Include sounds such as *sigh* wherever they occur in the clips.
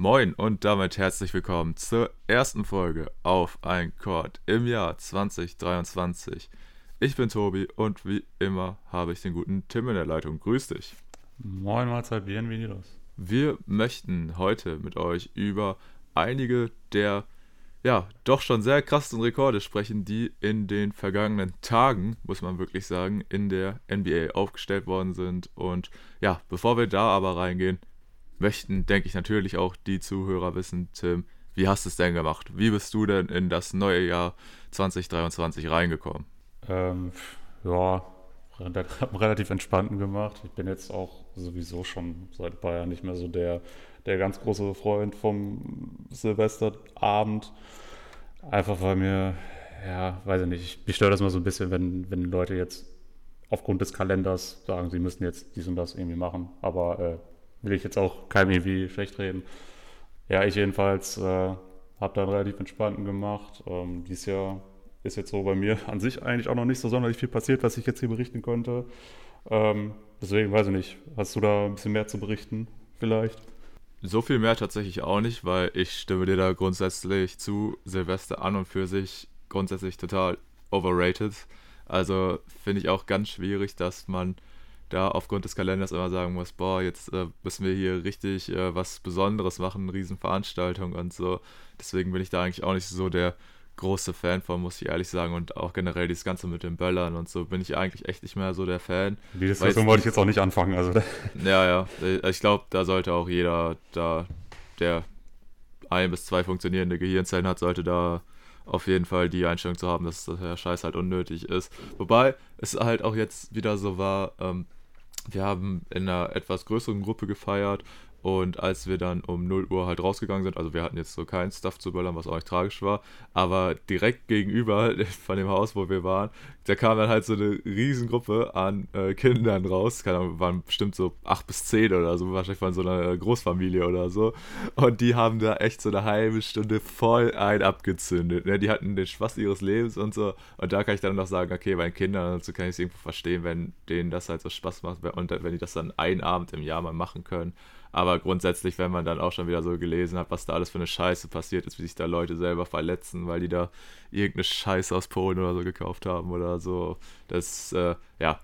Moin und damit herzlich willkommen zur ersten Folge auf ein Chord im Jahr 2023. Ich bin Tobi und wie immer habe ich den guten Tim in der Leitung. Grüß dich. Moin Mahlzeit, bienvenidos. Wir möchten heute mit euch über einige der ja, doch schon sehr krassen Rekorde sprechen, die in den vergangenen Tagen, muss man wirklich sagen, in der NBA aufgestellt worden sind. Und ja, bevor wir da aber reingehen, möchten, denke ich, natürlich auch die Zuhörer wissen, Tim, wie hast du es denn gemacht? Wie bist du denn in das neue Jahr 2023 reingekommen? Ähm, ja, *laughs* relativ entspannten gemacht. Ich bin jetzt auch sowieso schon seit ein paar Jahren nicht mehr so der, der ganz große Freund vom Silvesterabend. Einfach weil mir, ja, weiß ich nicht, mich stört das mal so ein bisschen, wenn, wenn Leute jetzt aufgrund des Kalenders sagen, sie müssen jetzt dies und das irgendwie machen. Aber äh, will ich jetzt auch keinem irgendwie schlecht reden. Ja, ich jedenfalls äh, habe da einen relativ entspannten gemacht. Ähm, dieses Jahr ist jetzt so bei mir *laughs* an sich eigentlich auch noch nicht so sonderlich viel passiert, was ich jetzt hier berichten könnte. Ähm, deswegen weiß ich nicht, hast du da ein bisschen mehr zu berichten vielleicht? So viel mehr tatsächlich auch nicht, weil ich stimme dir da grundsätzlich zu. Silvester an und für sich grundsätzlich total overrated. Also finde ich auch ganz schwierig, dass man da aufgrund des Kalenders immer sagen muss, boah, jetzt äh, müssen wir hier richtig äh, was Besonderes machen, eine Riesenveranstaltung und so. Deswegen bin ich da eigentlich auch nicht so der große Fan von, muss ich ehrlich sagen. Und auch generell dieses Ganze mit den Böllern und so bin ich eigentlich echt nicht mehr so der Fan. Die Diskussion wollte ich jetzt auch nicht anfangen. Also. *laughs* Ja, ja. Äh, ich glaube, da sollte auch jeder, da der ein bis zwei funktionierende Gehirnzellen hat, sollte da auf jeden Fall die Einstellung zu haben, dass der Scheiß halt unnötig ist. Wobei es halt auch jetzt wieder so war, ähm, wir haben in einer etwas größeren Gruppe gefeiert und als wir dann um 0 Uhr halt rausgegangen sind, also wir hatten jetzt so keinen Stuff zu böllern, was auch nicht tragisch war, aber direkt gegenüber *laughs* von dem Haus, wo wir waren, da kam dann halt so eine Riesengruppe an äh, Kindern raus. Keine Ahnung, waren bestimmt so 8 bis 10 oder so, wahrscheinlich von so einer Großfamilie oder so. Und die haben da echt so eine halbe Stunde voll ein abgezündet. Ne? Die hatten den Spaß ihres Lebens und so. Und da kann ich dann noch sagen, okay, bei Kindern so kann ich es irgendwo verstehen, wenn denen das halt so Spaß macht und wenn die das dann einen Abend im Jahr mal machen können. Aber grundsätzlich, wenn man dann auch schon wieder so gelesen hat, was da alles für eine Scheiße passiert ist, wie sich da Leute selber verletzen, weil die da irgendeine Scheiße aus Polen oder so gekauft haben oder so, das, äh, ja,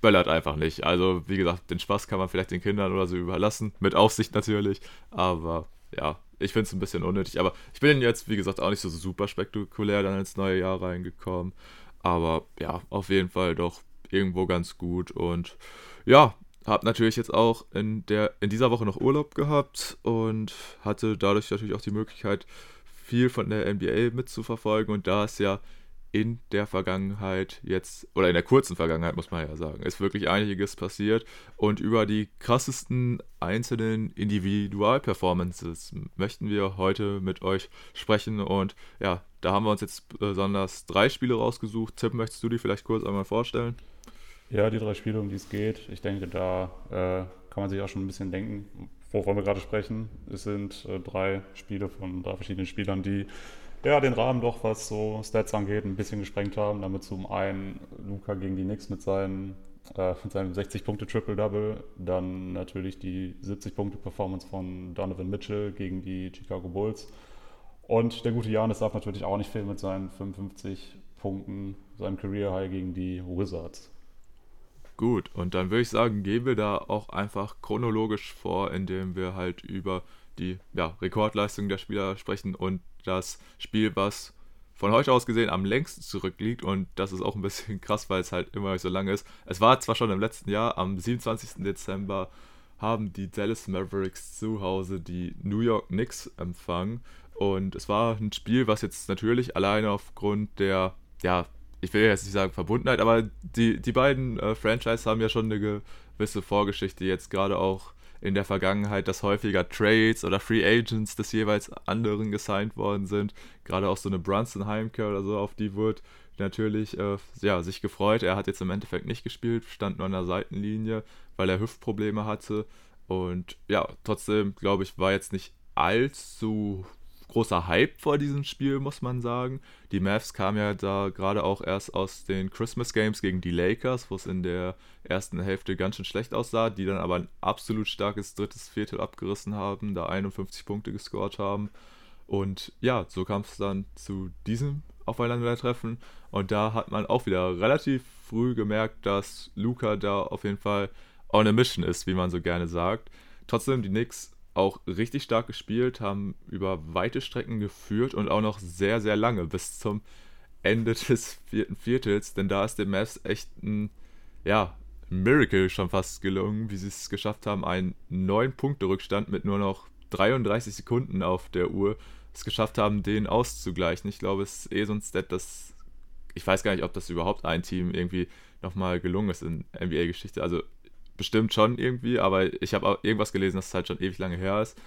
böllert einfach nicht. Also, wie gesagt, den Spaß kann man vielleicht den Kindern oder so überlassen, mit Aufsicht natürlich, aber ja, ich finde es ein bisschen unnötig. Aber ich bin jetzt, wie gesagt, auch nicht so super spektakulär dann ins neue Jahr reingekommen. Aber ja, auf jeden Fall doch irgendwo ganz gut und ja, habe natürlich jetzt auch in, der, in dieser Woche noch Urlaub gehabt und hatte dadurch natürlich auch die Möglichkeit, viel von der NBA mitzuverfolgen. Und da ist ja in der Vergangenheit jetzt, oder in der kurzen Vergangenheit muss man ja sagen, ist wirklich einiges passiert. Und über die krassesten einzelnen Individualperformances möchten wir heute mit euch sprechen. Und ja, da haben wir uns jetzt besonders drei Spiele rausgesucht. Tipp, möchtest du die vielleicht kurz einmal vorstellen? Ja, die drei Spiele, um die es geht. Ich denke, da äh, kann man sich auch schon ein bisschen denken, wovon wir gerade sprechen. Es sind äh, drei Spiele von drei verschiedenen Spielern, die ja, den Rahmen doch, was so Stats angeht, ein bisschen gesprengt haben. Damit zum einen Luca gegen die Knicks mit, seinen, äh, mit seinem 60-Punkte-Triple-Double, dann natürlich die 70-Punkte-Performance von Donovan Mitchell gegen die Chicago Bulls. Und der gute Janis darf natürlich auch nicht fehlen mit seinen 55 Punkten, seinem Career-High gegen die Wizards. Gut, und dann würde ich sagen, gehen wir da auch einfach chronologisch vor, indem wir halt über die ja, Rekordleistung der Spieler sprechen und das Spiel, was von heute aus gesehen am längsten zurückliegt und das ist auch ein bisschen *laughs* krass, weil es halt immer so lange ist. Es war zwar schon im letzten Jahr, am 27. Dezember haben die Dallas Mavericks zu Hause die New York Knicks empfangen und es war ein Spiel, was jetzt natürlich alleine aufgrund der ja, ich will jetzt nicht sagen Verbundenheit, aber die, die beiden äh, Franchise haben ja schon eine gewisse Vorgeschichte, jetzt gerade auch in der Vergangenheit, dass häufiger Trades oder Free Agents des jeweils anderen gesigned worden sind. Gerade auch so eine Brunson Heimkehr oder so, auf die wurde natürlich äh, ja, sich gefreut. Er hat jetzt im Endeffekt nicht gespielt, stand nur an der Seitenlinie, weil er Hüftprobleme hatte. Und ja, trotzdem, glaube ich, war jetzt nicht allzu großer Hype vor diesem Spiel, muss man sagen. Die Mavs kamen ja da gerade auch erst aus den Christmas Games gegen die Lakers, wo es in der ersten Hälfte ganz schön schlecht aussah, die dann aber ein absolut starkes drittes Viertel abgerissen haben, da 51 Punkte gescored haben. Und ja, so kam es dann zu diesem Aufeinandertreffen. Und da hat man auch wieder relativ früh gemerkt, dass Luca da auf jeden Fall on a mission ist, wie man so gerne sagt. Trotzdem, die Knicks auch richtig stark gespielt, haben über weite Strecken geführt und auch noch sehr, sehr lange bis zum Ende *laughs* des vierten Viertels, denn da ist dem Mavs echt ein, ja, Miracle schon fast gelungen, wie sie es geschafft haben, einen 9-Punkte-Rückstand mit nur noch 33 Sekunden auf der Uhr es geschafft haben, den auszugleichen. Ich glaube, es ist eh so ein Stat, das ich weiß gar nicht, ob das überhaupt ein Team irgendwie nochmal gelungen ist in NBA-Geschichte. Also bestimmt schon irgendwie, aber ich habe auch irgendwas gelesen, dass es halt schon ewig lange her ist.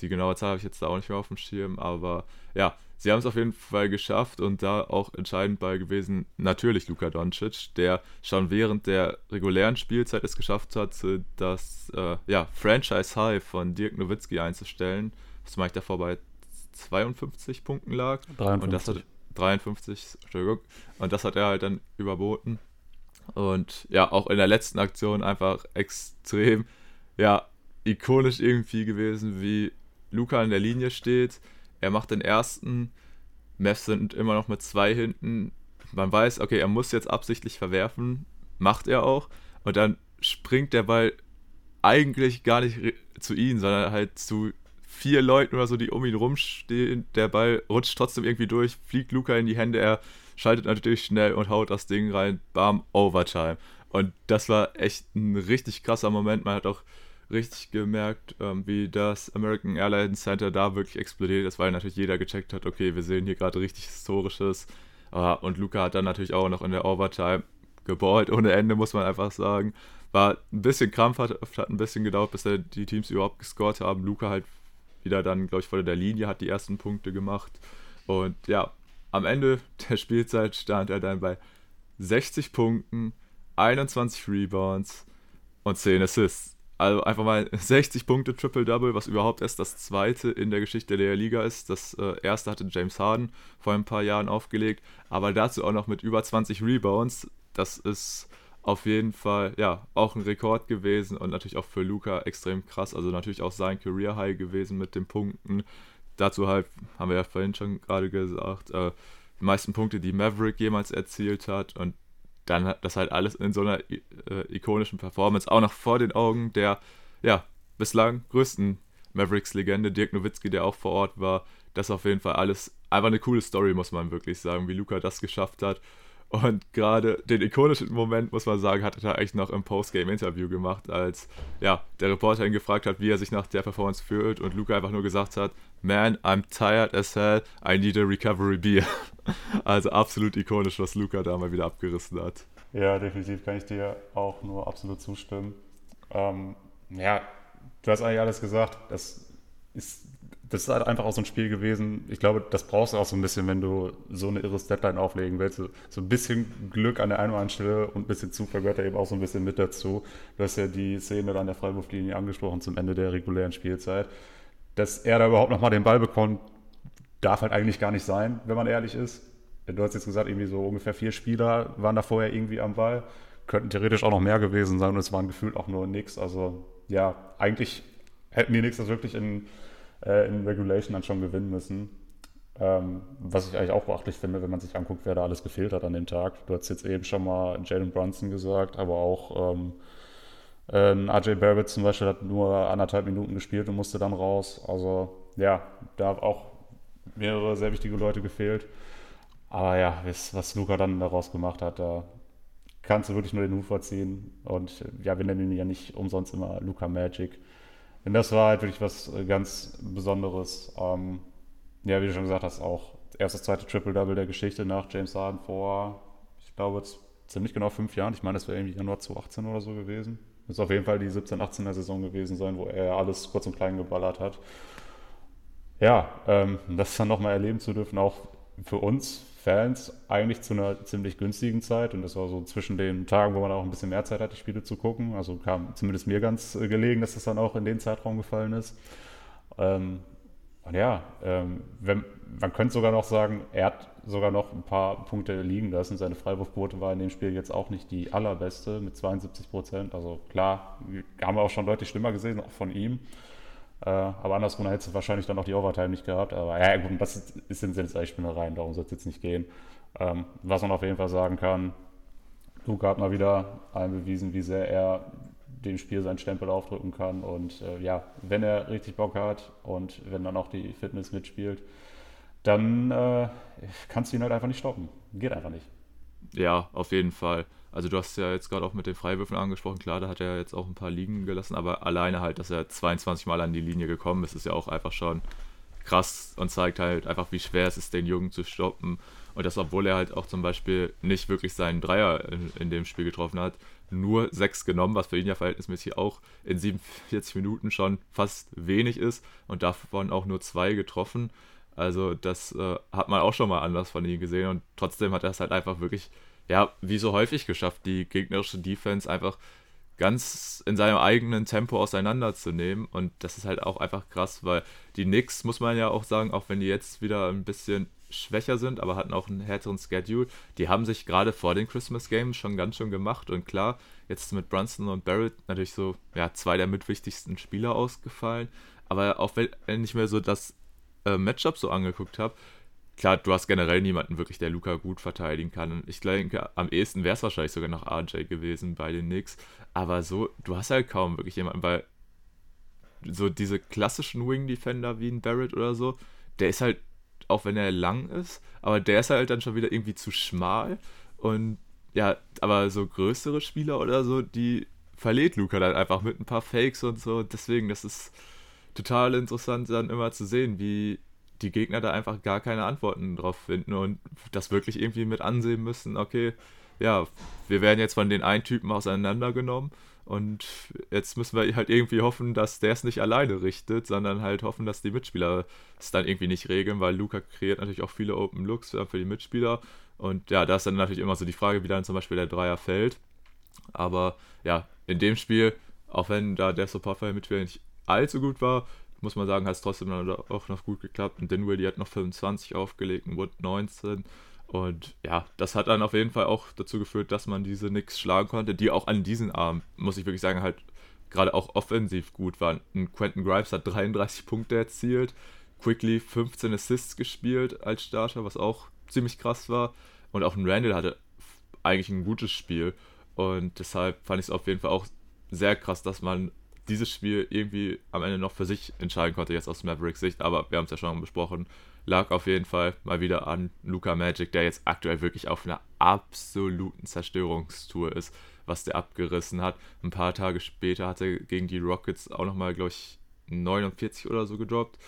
Die genaue Zahl habe ich jetzt da auch nicht mehr auf dem Schirm, aber ja, sie haben es auf jeden Fall geschafft und da auch entscheidend bei gewesen, natürlich Luka Doncic, der schon während der regulären Spielzeit es geschafft hat, das äh, ja, Franchise High von Dirk Nowitzki einzustellen, was ich davor bei 52 Punkten lag. 53. Und das hat 53, Entschuldigung. Und das hat er halt dann überboten. Und ja, auch in der letzten Aktion einfach extrem, ja, ikonisch irgendwie gewesen, wie Luca in der Linie steht. Er macht den ersten. Mavs sind immer noch mit zwei hinten. Man weiß, okay, er muss jetzt absichtlich verwerfen. Macht er auch. Und dann springt der Ball eigentlich gar nicht zu ihm, sondern halt zu vier Leuten oder so, die um ihn rumstehen. Der Ball rutscht trotzdem irgendwie durch, fliegt Luca in die Hände. Er schaltet natürlich schnell und haut das Ding rein. Bam, Overtime. Und das war echt ein richtig krasser Moment. Man hat auch richtig gemerkt, ähm, wie das American Airlines Center da wirklich explodiert ist, weil natürlich jeder gecheckt hat, okay, wir sehen hier gerade richtig Historisches. Uh, und Luca hat dann natürlich auch noch in der Overtime geballt ohne Ende, muss man einfach sagen. War ein bisschen krampfhaft, hat ein bisschen gedauert, bis die Teams überhaupt gescored haben. Luca halt wieder dann, glaube ich, vor der Linie hat die ersten Punkte gemacht. Und ja, am Ende der Spielzeit stand er dann bei 60 Punkten, 21 Rebounds und 10 Assists. Also einfach mal 60 Punkte Triple-Double, was überhaupt erst das zweite in der Geschichte der Liga ist. Das äh, erste hatte James Harden vor ein paar Jahren aufgelegt, aber dazu auch noch mit über 20 Rebounds. Das ist auf jeden Fall ja auch ein Rekord gewesen und natürlich auch für Luca extrem krass. Also natürlich auch sein Career High gewesen mit den Punkten. Dazu halt, haben wir ja vorhin schon gerade gesagt, äh, die meisten Punkte, die Maverick jemals erzielt hat und dann das halt alles in so einer äh, ikonischen Performance, auch noch vor den Augen der ja bislang größten Mavericks-Legende Dirk Nowitzki, der auch vor Ort war. Das auf jeden Fall alles einfach eine coole Story, muss man wirklich sagen, wie Luca das geschafft hat. Und gerade den ikonischen Moment, muss man sagen, hat er eigentlich noch im Postgame-Interview gemacht, als ja, der Reporter ihn gefragt hat, wie er sich nach der Performance fühlt und Luca einfach nur gesagt hat, Man, I'm tired as hell, I need a recovery beer. *laughs* Also absolut ikonisch, was Luca da mal wieder abgerissen hat. Ja, definitiv kann ich dir auch nur absolut zustimmen. Ähm, ja, du hast eigentlich alles gesagt. Das ist das ist halt einfach auch so ein Spiel gewesen. Ich glaube, das brauchst du auch so ein bisschen, wenn du so eine irre Deadline auflegen willst. So ein bisschen Glück an der einen oder anderen Stelle und ein bisschen Zufall gehört da eben auch so ein bisschen mit dazu. Du hast ja die Szene an der Freiwurflinie angesprochen zum Ende der regulären Spielzeit. Dass er da überhaupt nochmal den Ball bekommt, darf halt eigentlich gar nicht sein, wenn man ehrlich ist. Du hast jetzt gesagt, irgendwie so ungefähr vier Spieler waren da vorher irgendwie am Ball. Könnten theoretisch auch noch mehr gewesen sein und es waren gefühlt auch nur nix. Also ja, eigentlich hätten die nix das wirklich in äh, in Regulation dann schon gewinnen müssen. Ähm, was ich eigentlich auch beachtlich finde, wenn man sich anguckt, wer da alles gefehlt hat an dem Tag. Du hast jetzt eben schon mal Jalen Brunson gesagt, aber auch ähm, äh, RJ Barrett zum Beispiel hat nur anderthalb Minuten gespielt und musste dann raus. Also ja, da haben auch mehrere sehr wichtige Leute gefehlt. Aber ja, was Luca dann daraus gemacht hat, da kannst du wirklich nur den Hut vorziehen. Und ja, wir nennen ihn ja nicht umsonst immer Luca Magic. Denn das war halt wirklich was äh, ganz Besonderes. Ähm, ja, wie du schon gesagt hast, auch erstes, zweite Triple-Double der Geschichte nach James Harden vor, ich glaube, ziemlich genau fünf Jahren. Ich meine, das wäre irgendwie Januar 2018 oder so gewesen. Das ist auf jeden Fall die 17, 18er Saison gewesen sein, wo er alles kurz und klein geballert hat. Ja, ähm, das dann nochmal erleben zu dürfen, auch für uns Fans eigentlich zu einer ziemlich günstigen Zeit und das war so zwischen den Tagen, wo man auch ein bisschen mehr Zeit hat, die Spiele zu gucken. Also kam zumindest mir ganz äh, gelegen, dass das dann auch in den Zeitraum gefallen ist. Ähm, Und ja, ähm, wenn, man könnte sogar noch sagen, er hat sogar noch ein paar Punkte liegen lassen. Seine Freiwurfquote war in dem Spiel jetzt auch nicht die allerbeste mit 72 Prozent. Also klar, haben wir auch schon deutlich schlimmer gesehen, auch von ihm. Äh, aber andersrum hätte es wahrscheinlich dann auch die Overtime nicht gehabt. Aber ja, gut, das sind jetzt eigentlich Spinnereien, darum soll es jetzt nicht gehen. Ähm, was man auf jeden Fall sagen kann, Luca hat mal wieder einbewiesen, wie sehr er dem Spiel seinen Stempel aufdrücken kann. Und äh, ja, wenn er richtig Bock hat und wenn dann auch die Fitness mitspielt, dann äh, kannst du ihn halt einfach nicht stoppen. Geht einfach nicht. Ja, auf jeden Fall. Also du hast ja jetzt gerade auch mit den Freiwürfen angesprochen, klar, da hat er jetzt auch ein paar liegen gelassen, aber alleine halt, dass er 22 Mal an die Linie gekommen ist, ist ja auch einfach schon krass und zeigt halt einfach, wie schwer es ist, den Jungen zu stoppen. Und das, obwohl er halt auch zum Beispiel nicht wirklich seinen Dreier in, in dem Spiel getroffen hat, nur sechs genommen, was für ihn ja verhältnismäßig auch in 47 Minuten schon fast wenig ist und davon auch nur zwei getroffen. Also das äh, hat man auch schon mal anders von ihm gesehen und trotzdem hat er es halt einfach wirklich, ja, wie so häufig geschafft, die gegnerische Defense einfach ganz in seinem eigenen Tempo auseinanderzunehmen. Und das ist halt auch einfach krass, weil die Knicks, muss man ja auch sagen, auch wenn die jetzt wieder ein bisschen schwächer sind, aber hatten auch einen härteren Schedule, die haben sich gerade vor den Christmas Games schon ganz schön gemacht. Und klar, jetzt mit Brunson und Barrett natürlich so, ja, zwei der mitwichtigsten Spieler ausgefallen, aber auch wenn ich mir so das äh, Matchup so angeguckt habe, klar, du hast generell niemanden wirklich, der Luca gut verteidigen kann. Ich denke, am ehesten wäre es wahrscheinlich sogar noch RJ gewesen bei den Knicks. Aber so, du hast halt kaum wirklich jemanden, weil so diese klassischen Wing-Defender wie ein Barrett oder so, der ist halt, auch wenn er lang ist, aber der ist halt dann schon wieder irgendwie zu schmal. Und ja, aber so größere Spieler oder so, die verliert Luca dann einfach mit ein paar Fakes und so. Deswegen, das ist total interessant dann immer zu sehen, wie die Gegner da einfach gar keine Antworten drauf finden und das wirklich irgendwie mit ansehen müssen, okay, ja, wir werden jetzt von den einen Typen auseinandergenommen und jetzt müssen wir halt irgendwie hoffen, dass der es nicht alleine richtet, sondern halt hoffen, dass die Mitspieler es dann irgendwie nicht regeln, weil Luca kreiert natürlich auch viele Open Looks für die Mitspieler und ja, da ist dann natürlich immer so die Frage, wie dann zum Beispiel der Dreier fällt. Aber ja, in dem Spiel, auch wenn da der Support für Mitspieler nicht allzu gut war, muss man sagen, hat es trotzdem auch noch gut geklappt. Und Dinwiddie hat noch 25 aufgelegt und Wood 19. Und ja, das hat dann auf jeden Fall auch dazu geführt, dass man diese Knicks schlagen konnte, die auch an diesen Abend, muss ich wirklich sagen, halt gerade auch offensiv gut waren. Und Quentin Grimes hat 33 Punkte erzielt, Quickly 15 Assists gespielt als Starter, was auch ziemlich krass war. Und auch ein Randall hatte eigentlich ein gutes Spiel. Und deshalb fand ich es auf jeden Fall auch sehr krass, dass man dieses Spiel irgendwie am Ende noch für sich entscheiden konnte, jetzt aus Mavericks Sicht, aber wir haben es ja schon besprochen, lag auf jeden Fall mal wieder an Luca Magic, der jetzt aktuell wirklich auf einer absoluten Zerstörungstour ist, was der abgerissen hat. Ein paar Tage später hat er gegen die Rockets auch nochmal, glaube ich, 49 oder so gedroppt.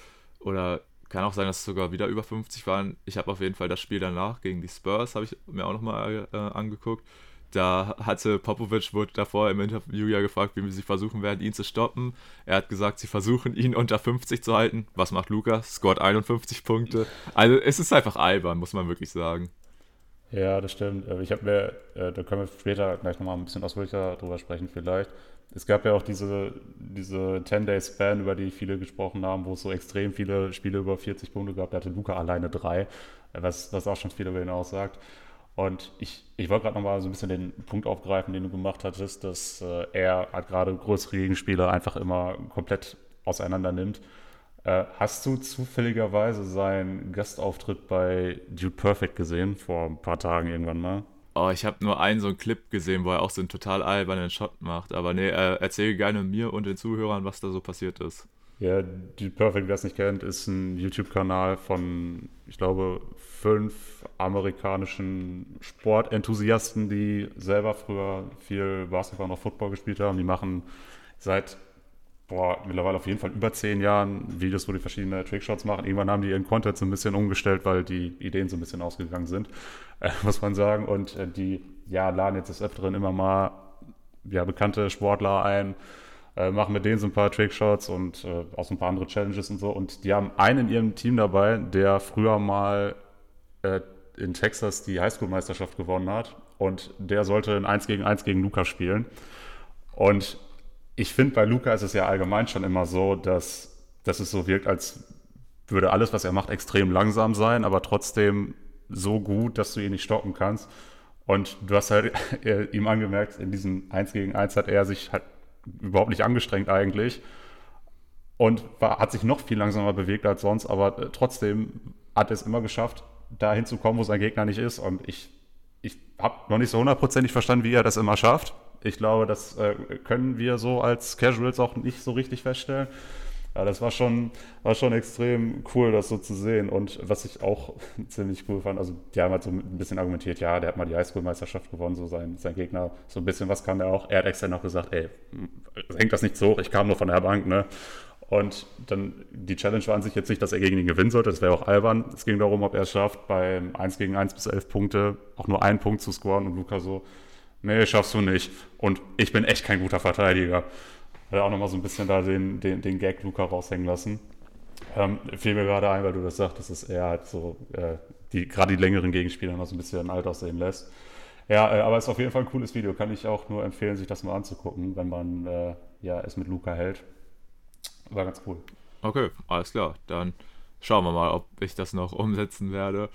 Oder kann auch sein, dass es sogar wieder über 50 waren. Ich habe auf jeden Fall das Spiel danach gegen die Spurs, habe ich mir auch nochmal äh, angeguckt. Da hatte Popovic wurde davor im Interview ja gefragt, wie sie versuchen werden, ihn zu stoppen. Er hat gesagt, sie versuchen ihn unter 50 zu halten. Was macht Luca? Scored 51 Punkte. Also es ist einfach albern, muss man wirklich sagen. Ja, das stimmt. Ich habe mir, äh, da können wir später gleich nochmal ein bisschen ausführlicher drüber sprechen vielleicht. Es gab ja auch diese, diese 10-Day-Span, über die viele gesprochen haben, wo es so extrem viele Spiele über 40 Punkte gab. Da hatte Luca alleine drei, was, was auch schon viel über ihn aussagt. Und ich, ich wollte gerade nochmal so ein bisschen den Punkt aufgreifen, den du gemacht hattest, dass äh, er halt gerade größere Gegenspieler einfach immer komplett auseinander nimmt. Äh, hast du zufälligerweise seinen Gastauftritt bei Dude Perfect gesehen, vor ein paar Tagen irgendwann mal? Oh, ich habe nur einen so einen Clip gesehen, wo er auch so einen total albernen Shot macht. Aber nee, äh, erzähl gerne mir und den Zuhörern, was da so passiert ist. Ja, Dude Perfect, wer es nicht kennt, ist ein YouTube-Kanal von, ich glaube, fünf amerikanischen Sportenthusiasten, die selber früher viel Basketball und Football gespielt haben. Die machen seit boah, mittlerweile auf jeden Fall über zehn Jahren Videos, wo die verschiedene Trickshots machen. Irgendwann haben die ihren Content so ein bisschen umgestellt, weil die Ideen so ein bisschen ausgegangen sind, *laughs* äh, muss man sagen. Und äh, die ja, laden jetzt des Öfteren immer mal ja, bekannte Sportler ein, äh, machen mit denen so ein paar Trickshots und äh, auch so ein paar andere Challenges und so. Und die haben einen in ihrem Team dabei, der früher mal äh, in Texas die Highschool-Meisterschaft gewonnen hat. Und der sollte ein 1 gegen 1 gegen Luca spielen. Und ich finde, bei Luca ist es ja allgemein schon immer so, dass, dass es so wirkt, als würde alles, was er macht, extrem langsam sein, aber trotzdem so gut, dass du ihn nicht stoppen kannst. Und du hast halt *laughs* ihm angemerkt, in diesem 1 gegen 1 hat er sich halt überhaupt nicht angestrengt eigentlich und war, hat sich noch viel langsamer bewegt als sonst, aber äh, trotzdem hat er es immer geschafft, da hinzukommen, wo sein Gegner nicht ist. Und ich, ich habe noch nicht so hundertprozentig verstanden, wie er das immer schafft. Ich glaube, das äh, können wir so als Casuals auch nicht so richtig feststellen. Ja, das war schon, war schon extrem cool, das so zu sehen. Und was ich auch *laughs* ziemlich cool fand, also die haben halt so ein bisschen argumentiert, ja, der hat mal die Highschool-Meisterschaft gewonnen, so sein, sein Gegner, so ein bisschen was kann er auch. Er hat extra noch gesagt, ey, hängt das nicht so hoch, ich kam nur von der Bank, ne? Und dann, die Challenge war an sich jetzt nicht, dass er gegen ihn gewinnen sollte, das wäre auch albern. Es ging darum, ob er es schafft, beim 1 gegen 1 bis 11 Punkte auch nur einen Punkt zu scoren und Luca so, nee, schaffst du nicht. Und ich bin echt kein guter Verteidiger. Hat auch nochmal so ein bisschen da den, den, den Gag Luca raushängen lassen. Ähm, fiel mir gerade ein, weil du das sagtest, dass er halt so, äh, die, gerade die längeren Gegenspieler noch so ein bisschen alt aussehen lässt. Ja, äh, aber es ist auf jeden Fall ein cooles Video. Kann ich auch nur empfehlen, sich das mal anzugucken, wenn man äh, ja, es mit Luca hält. War ganz cool. Okay, alles klar. Dann schauen wir mal, ob ich das noch umsetzen werde.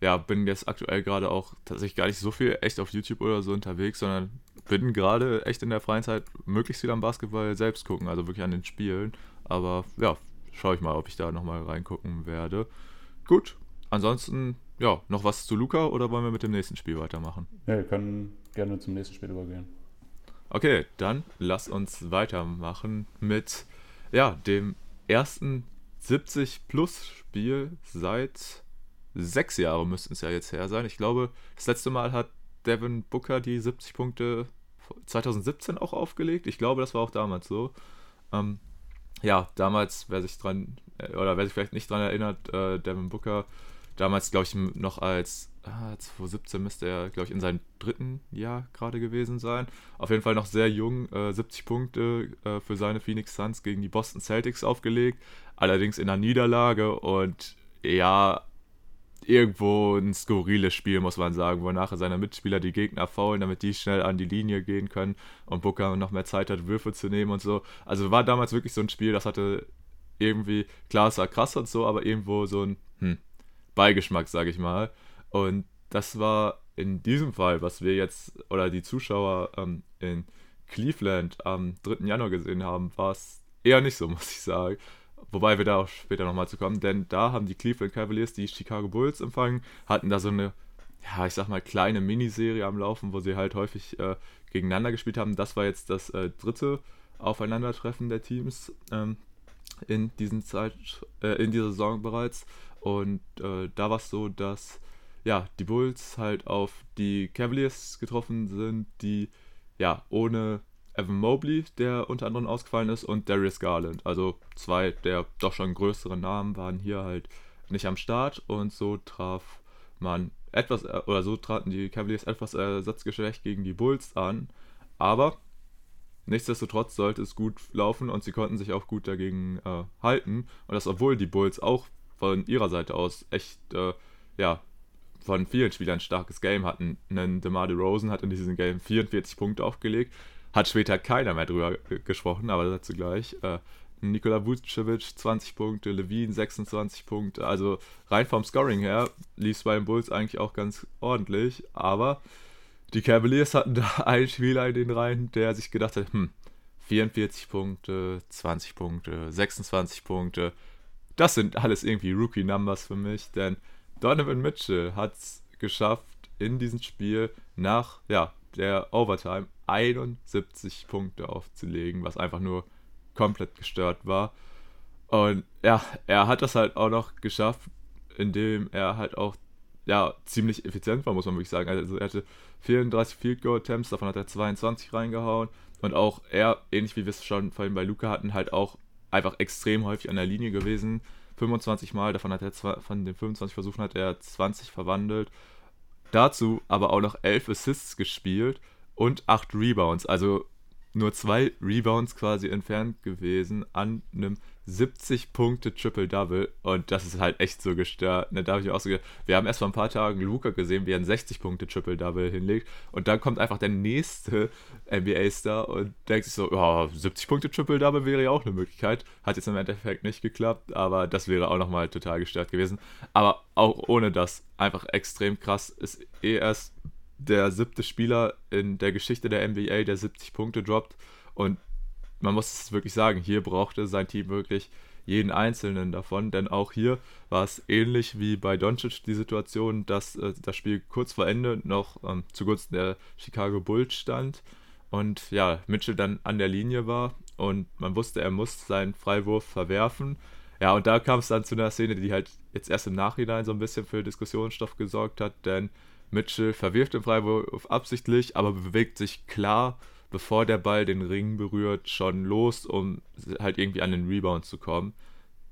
Ja, bin jetzt aktuell gerade auch tatsächlich gar nicht so viel echt auf YouTube oder so unterwegs, sondern bin gerade echt in der freien Zeit möglichst viel am Basketball selbst gucken, also wirklich an den Spielen. Aber ja, schaue ich mal, ob ich da nochmal reingucken werde. Gut, ansonsten, ja, noch was zu Luca oder wollen wir mit dem nächsten Spiel weitermachen? Ja, wir können gerne zum nächsten Spiel übergehen. Okay, dann lass uns weitermachen mit ja, dem ersten 70-Plus-Spiel seit sechs Jahren müssten es ja jetzt her sein. Ich glaube, das letzte Mal hat Devin Booker die 70 Punkte 2017 auch aufgelegt. Ich glaube, das war auch damals so. Ähm, ja, damals, wer sich dran, äh, oder wer sich vielleicht nicht dran erinnert, äh, Devin Booker, damals, glaube ich, noch als ah, 2017 müsste er, glaube ich, in seinem dritten Jahr gerade gewesen sein. Auf jeden Fall noch sehr jung, äh, 70 Punkte äh, für seine Phoenix Suns gegen die Boston Celtics aufgelegt, allerdings in einer Niederlage und ja, irgendwo ein skurriles Spiel, muss man sagen, wo nachher seine Mitspieler die Gegner faulen, damit die schnell an die Linie gehen können und Booker noch mehr Zeit hat, Würfe zu nehmen und so. Also war damals wirklich so ein Spiel, das hatte irgendwie, klar, es war krass und so, aber irgendwo so ein hm, Beigeschmack, sage ich mal. Und das war in diesem Fall, was wir jetzt oder die Zuschauer ähm, in Cleveland am 3. Januar gesehen haben, war es eher nicht so, *laughs* muss ich sagen. Wobei wir da auch später nochmal zu kommen, denn da haben die Cleveland Cavaliers die Chicago Bulls empfangen, hatten da so eine, ja, ich sag mal, kleine Miniserie am Laufen, wo sie halt häufig äh, gegeneinander gespielt haben. Das war jetzt das äh, dritte Aufeinandertreffen der Teams ähm, in, diesen Zeit, äh, in dieser Saison bereits. Und äh, da war es so, dass ja, die Bulls halt auf die Cavaliers getroffen sind, die ja ohne Evan Mobley, der unter anderem ausgefallen ist, und Darius Garland. Also zwei der doch schon größeren Namen waren hier halt nicht am Start und so traf man etwas, äh, oder so traten die Cavaliers etwas ersatzgeschwächt gegen die Bulls an. Aber nichtsdestotrotz sollte es gut laufen und sie konnten sich auch gut dagegen äh, halten. Und das, obwohl die Bulls auch von ihrer Seite aus echt, äh, ja, von vielen Spielern starkes Game hatten. Ein DeMar DeRozan hat in diesem Game 44 Punkte aufgelegt hat später keiner mehr drüber gesprochen, aber dazu gleich. Äh, Nikola Vucevic 20 Punkte, Levine 26 Punkte. Also rein vom Scoring her lief es bei den Bulls eigentlich auch ganz ordentlich. Aber die Cavaliers hatten *laughs* da einen Spieler in den Reihen, der sich gedacht hat, hm, 44 Punkte, 20 Punkte, 26 Punkte. Das sind alles irgendwie Rookie-Numbers für mich, denn Donovan Mitchell hat es geschafft, in diesem Spiel nach ja, der Overtime 71 Punkte aufzulegen, was einfach nur komplett gestört war. Und ja, er hat das halt auch noch geschafft, indem er halt auch ja, ziemlich effizient war, muss man wirklich sagen. Also er hatte 34 Field Goal Attempts, davon hat er 22 reingehauen. Und auch er, ähnlich wie wir es schon vorhin bei Luca hatten, halt auch einfach extrem häufig an der Linie gewesen. 25 Mal, davon hat er von den 25 Versuchen hat er 20 verwandelt. Dazu aber auch noch 11 Assists gespielt und 8 Rebounds. Also nur zwei Rebounds quasi entfernt gewesen an einem 70 Punkte Triple-Double und das ist halt echt so gestört. Ne, da habe ich mir auch so gedacht, wir haben erst vor ein paar Tagen Luca gesehen, wie er ein 60 Punkte Triple-Double hinlegt und dann kommt einfach der nächste NBA-Star und denkt sich so, ja, 70 Punkte Triple-Double wäre ja auch eine Möglichkeit. Hat jetzt im Endeffekt nicht geklappt, aber das wäre auch nochmal total gestört gewesen. Aber auch ohne das, einfach extrem krass, ist eh erst der siebte Spieler in der Geschichte der NBA, der 70 Punkte droppt. Und man muss es wirklich sagen, hier brauchte sein Team wirklich jeden einzelnen davon, denn auch hier war es ähnlich wie bei Doncic die Situation, dass äh, das Spiel kurz vor Ende noch ähm, zugunsten der Chicago Bulls stand. Und ja, Mitchell dann an der Linie war und man wusste, er muss seinen Freiwurf verwerfen. Ja, und da kam es dann zu einer Szene, die halt jetzt erst im Nachhinein so ein bisschen für Diskussionsstoff gesorgt hat, denn Mitchell verwirft den Freiwurf absichtlich, aber bewegt sich klar bevor der Ball den Ring berührt, schon los, um halt irgendwie an den Rebound zu kommen.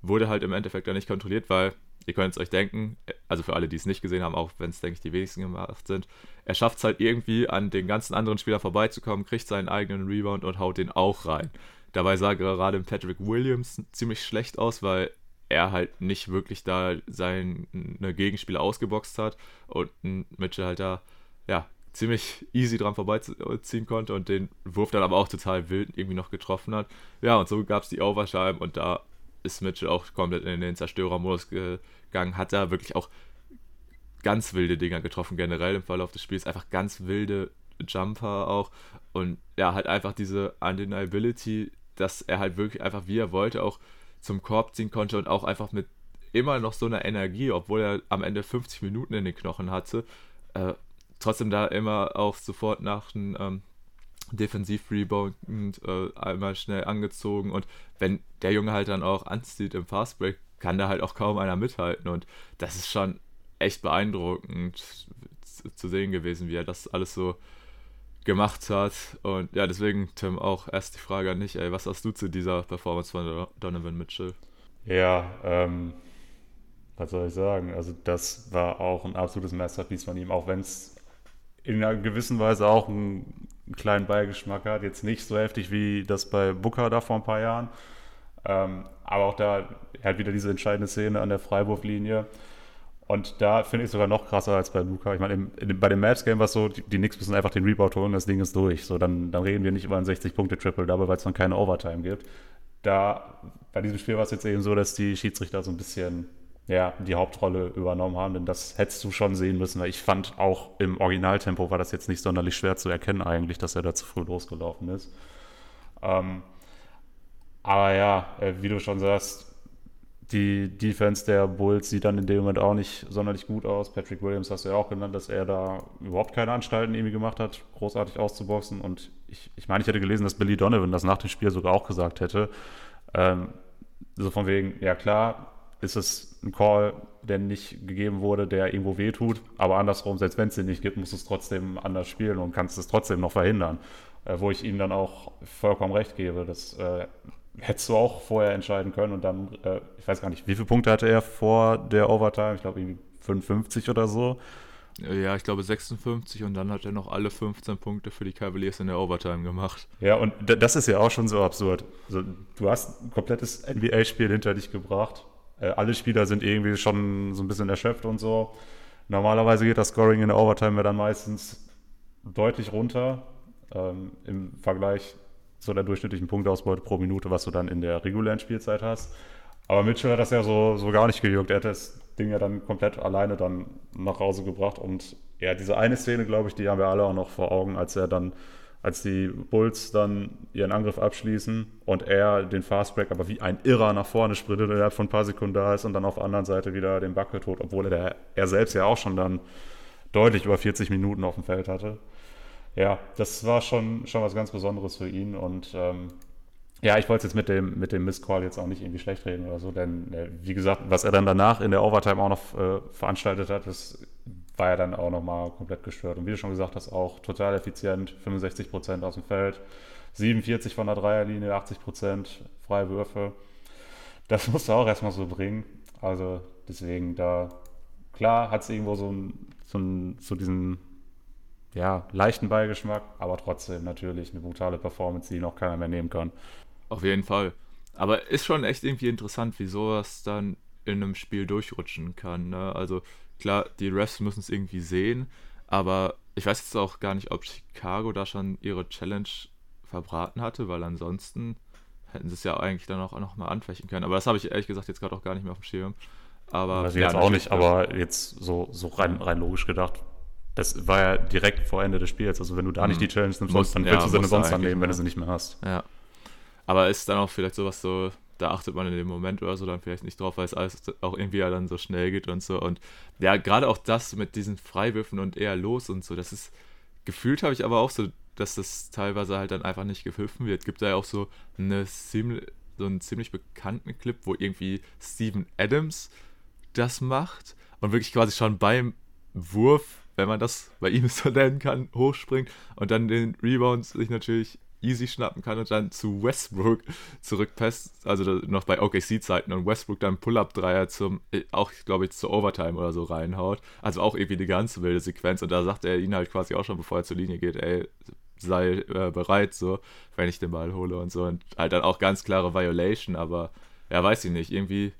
Wurde halt im Endeffekt dann nicht kontrolliert, weil ihr könnt es euch denken, also für alle, die es nicht gesehen haben, auch wenn es, denke ich, die wenigsten gemacht sind, er schafft es halt irgendwie an den ganzen anderen Spielern vorbeizukommen, kriegt seinen eigenen Rebound und haut den auch rein. Dabei sah gerade Patrick Williams ziemlich schlecht aus, weil er halt nicht wirklich da seine Gegenspieler ausgeboxt hat und Mitchell halt da ja, ziemlich easy dran vorbeiziehen konnte und den Wurf dann aber auch total wild irgendwie noch getroffen hat. Ja, und so gab es die Overtime und da ist Mitchell auch komplett in den Zerstörermodus gegangen, hat da wirklich auch ganz wilde Dinger getroffen, generell im Verlauf des Spiels, einfach ganz wilde Jumper auch und ja, halt einfach diese Undeniability, dass er halt wirklich einfach wie er wollte auch zum Korb ziehen konnte und auch einfach mit immer noch so einer Energie, obwohl er am Ende 50 Minuten in den Knochen hatte, äh, trotzdem da immer auch sofort nach einem ähm, Defensiv-Rebound äh, einmal schnell angezogen und wenn der Junge halt dann auch anzieht im Fastbreak, kann da halt auch kaum einer mithalten und das ist schon echt beeindruckend zu sehen gewesen, wie er das alles so gemacht hat und ja, deswegen Tim auch erst die Frage an dich, ey, was hast du zu dieser Performance von Donovan Mitchell? Ja, ähm, was soll ich sagen? Also das war auch ein absolutes Masterpiece von ihm, auch wenn es in einer gewissen Weise auch einen, kleinen Beigeschmack hat. Jetzt nicht so heftig wie das bei Booker da vor ein paar Jahren. Ähm, aber auch da hat wieder diese entscheidende Szene an der Freiwurflinie. Und da finde ich sogar noch krasser als bei Luca. Ich meine, bei dem Mavs-Game war es so, die, die Knicks müssen einfach den Rebound holen, das Ding ist durch. So, dann, dann reden wir nicht über ein 60-Punkte-Triple-Double, weil es dann keine Overtime gibt. Da, bei diesem Spiel war es jetzt eben so, dass die Schiedsrichter so ein bisschen ja, die Hauptrolle übernommen haben, denn das hättest du schon sehen müssen, weil ich fand auch im Originaltempo war das jetzt nicht sonderlich schwer zu erkennen eigentlich, dass er da zu früh losgelaufen ist. Ähm, aber ja, äh, wie du schon sagst, die Defense der Bulls sieht dann in dem Moment auch nicht sonderlich gut aus. Patrick Williams hast du ja auch genannt, dass er da überhaupt keine Anstalten irgendwie gemacht hat, großartig auszuboxen. Und ich, ich meine, ich hätte gelesen, dass Billy Donovan das nach dem Spiel sogar auch gesagt hätte. Ähm, so von wegen, ja klar, ist es ein Call, der nicht gegeben wurde, der irgendwo wehtut. Aber andersrum, selbst wenn es den nicht gibt, musst du es trotzdem anders spielen und kannst es trotzdem noch verhindern. Äh, wo ich ihm dann auch vollkommen recht gebe. Das äh, hättest du auch vorher entscheiden können und dann, äh, ich weiß gar nicht, wie viele Punkte hatte er vor der Overtime? Ich glaube irgendwie 55 oder so. Ja, ich glaube 56 und dann hat er noch alle 15 Punkte für die Cavaliers in der Overtime gemacht. Ja, und das ist ja auch schon so absurd. Also, du hast ein komplettes NBA-Spiel hinter dich gebracht äh, alle Spieler sind irgendwie schon so ein bisschen erschöpft und so. Normalerweise geht das Scoring in der Overtime ja dann meistens deutlich runter ähm, im Vergleich zu der durchschnittlichen Punktausbeute pro Minute, was du dann in der regulären Spielzeit hast. Aber Mitchell hat das ja so, so gar nicht gejuckt. Er hat das Ding ja dann komplett alleine dann nach Hause gebracht. Und ja, diese eine Szene, glaube ich, die haben wir alle auch noch vor Augen, als er dann als die Bulls dann ihren Angriff abschließen und er den Fastbreak aber wie ein Irrer nach vorne sprintet und innerhalb von ein paar Sekunden da ist und dann auf der anderen Seite wieder den Bucket holt, obwohl er, der, er selbst ja auch schon dann deutlich über 40 Minuten auf dem Feld hatte. Ja, das war schon, schon was ganz Besonderes für ihn und ähm, ja, ich wollte jetzt mit dem, mit dem Misscall jetzt auch nicht irgendwie schlecht reden oder so, denn äh, wie gesagt, was er dann danach in der Overtime auch noch äh, veranstaltet hat, das war ja dann auch nochmal komplett gestört. Und wie du schon gesagt hast, auch total effizient, 65 Prozent aus dem Feld, 47 von der Dreierlinie, 80 Prozent freie Würfe. Das *laughs* musst du auch erstmal so bringen. Also deswegen da, klar hat es irgendwo so, so, so diesen ja, leichten Beigeschmack, aber trotzdem natürlich eine brutale Performance, die noch keiner mehr nehmen kann. Auf jeden Fall. aber ist schon echt irgendwie interessant, wie sowas dann in einem Spiel durchrutschen kann. Ne? Also klar, die Refs müssen es irgendwie sehen, aber ich weiß jetzt auch gar nicht, ob Chicago da schon ihre Challenge verbraten hatte, weil ansonsten hätten sie es ja eigentlich dann auch noch mal anfechten können. Aber das habe ich ehrlich gesagt jetzt gerade auch gar nicht mehr auf dem Schirm. Aber also ja, jetzt auch nicht, aber jetzt so, so rein, rein logisch gedacht, das war ja direkt vor Ende des Spiels. Also wenn du da nicht mhm. die Challenge nimmst, Muss, dann willst ja, du sie sonst annehmen, wenn du sie nicht mehr hast. Ja. Aber ist dann auch vielleicht sowas so, da achtet man in dem Moment oder so dann vielleicht nicht drauf, weil es alles auch irgendwie ja dann so schnell geht und so. Und ja, gerade auch das mit diesen Freiwürfen und eher los und so, das ist, gefühlt habe ich aber auch so, dass das teilweise halt dann einfach nicht gepfiffen wird. Gibt da ja auch so eine ziemlich, so einen ziemlich bekannten Clip, wo irgendwie Steven Adams das macht und wirklich quasi schon beim Wurf, wenn man das bei ihm *laughs* so nennen kann, hochspringt und dann den Rebound sich natürlich easy schnappen kann und dann zu Westbrook zurückpasst, also noch bei OKC-Zeiten und Westbrook dann Pull-Up-Dreier zum, äh, auch glaube ich, zur Overtime oder so reinhaut. Also auch irgendwie eine ganz wilde Sequenz und da sagt er ihn halt quasi auch schon, bevor er zur Linie geht, ey, sei äh, bereit, so, wenn ich den Ball hole und so. Und halt dann auch ganz klare Violation, aber ja, weiß ich nicht, irgendwie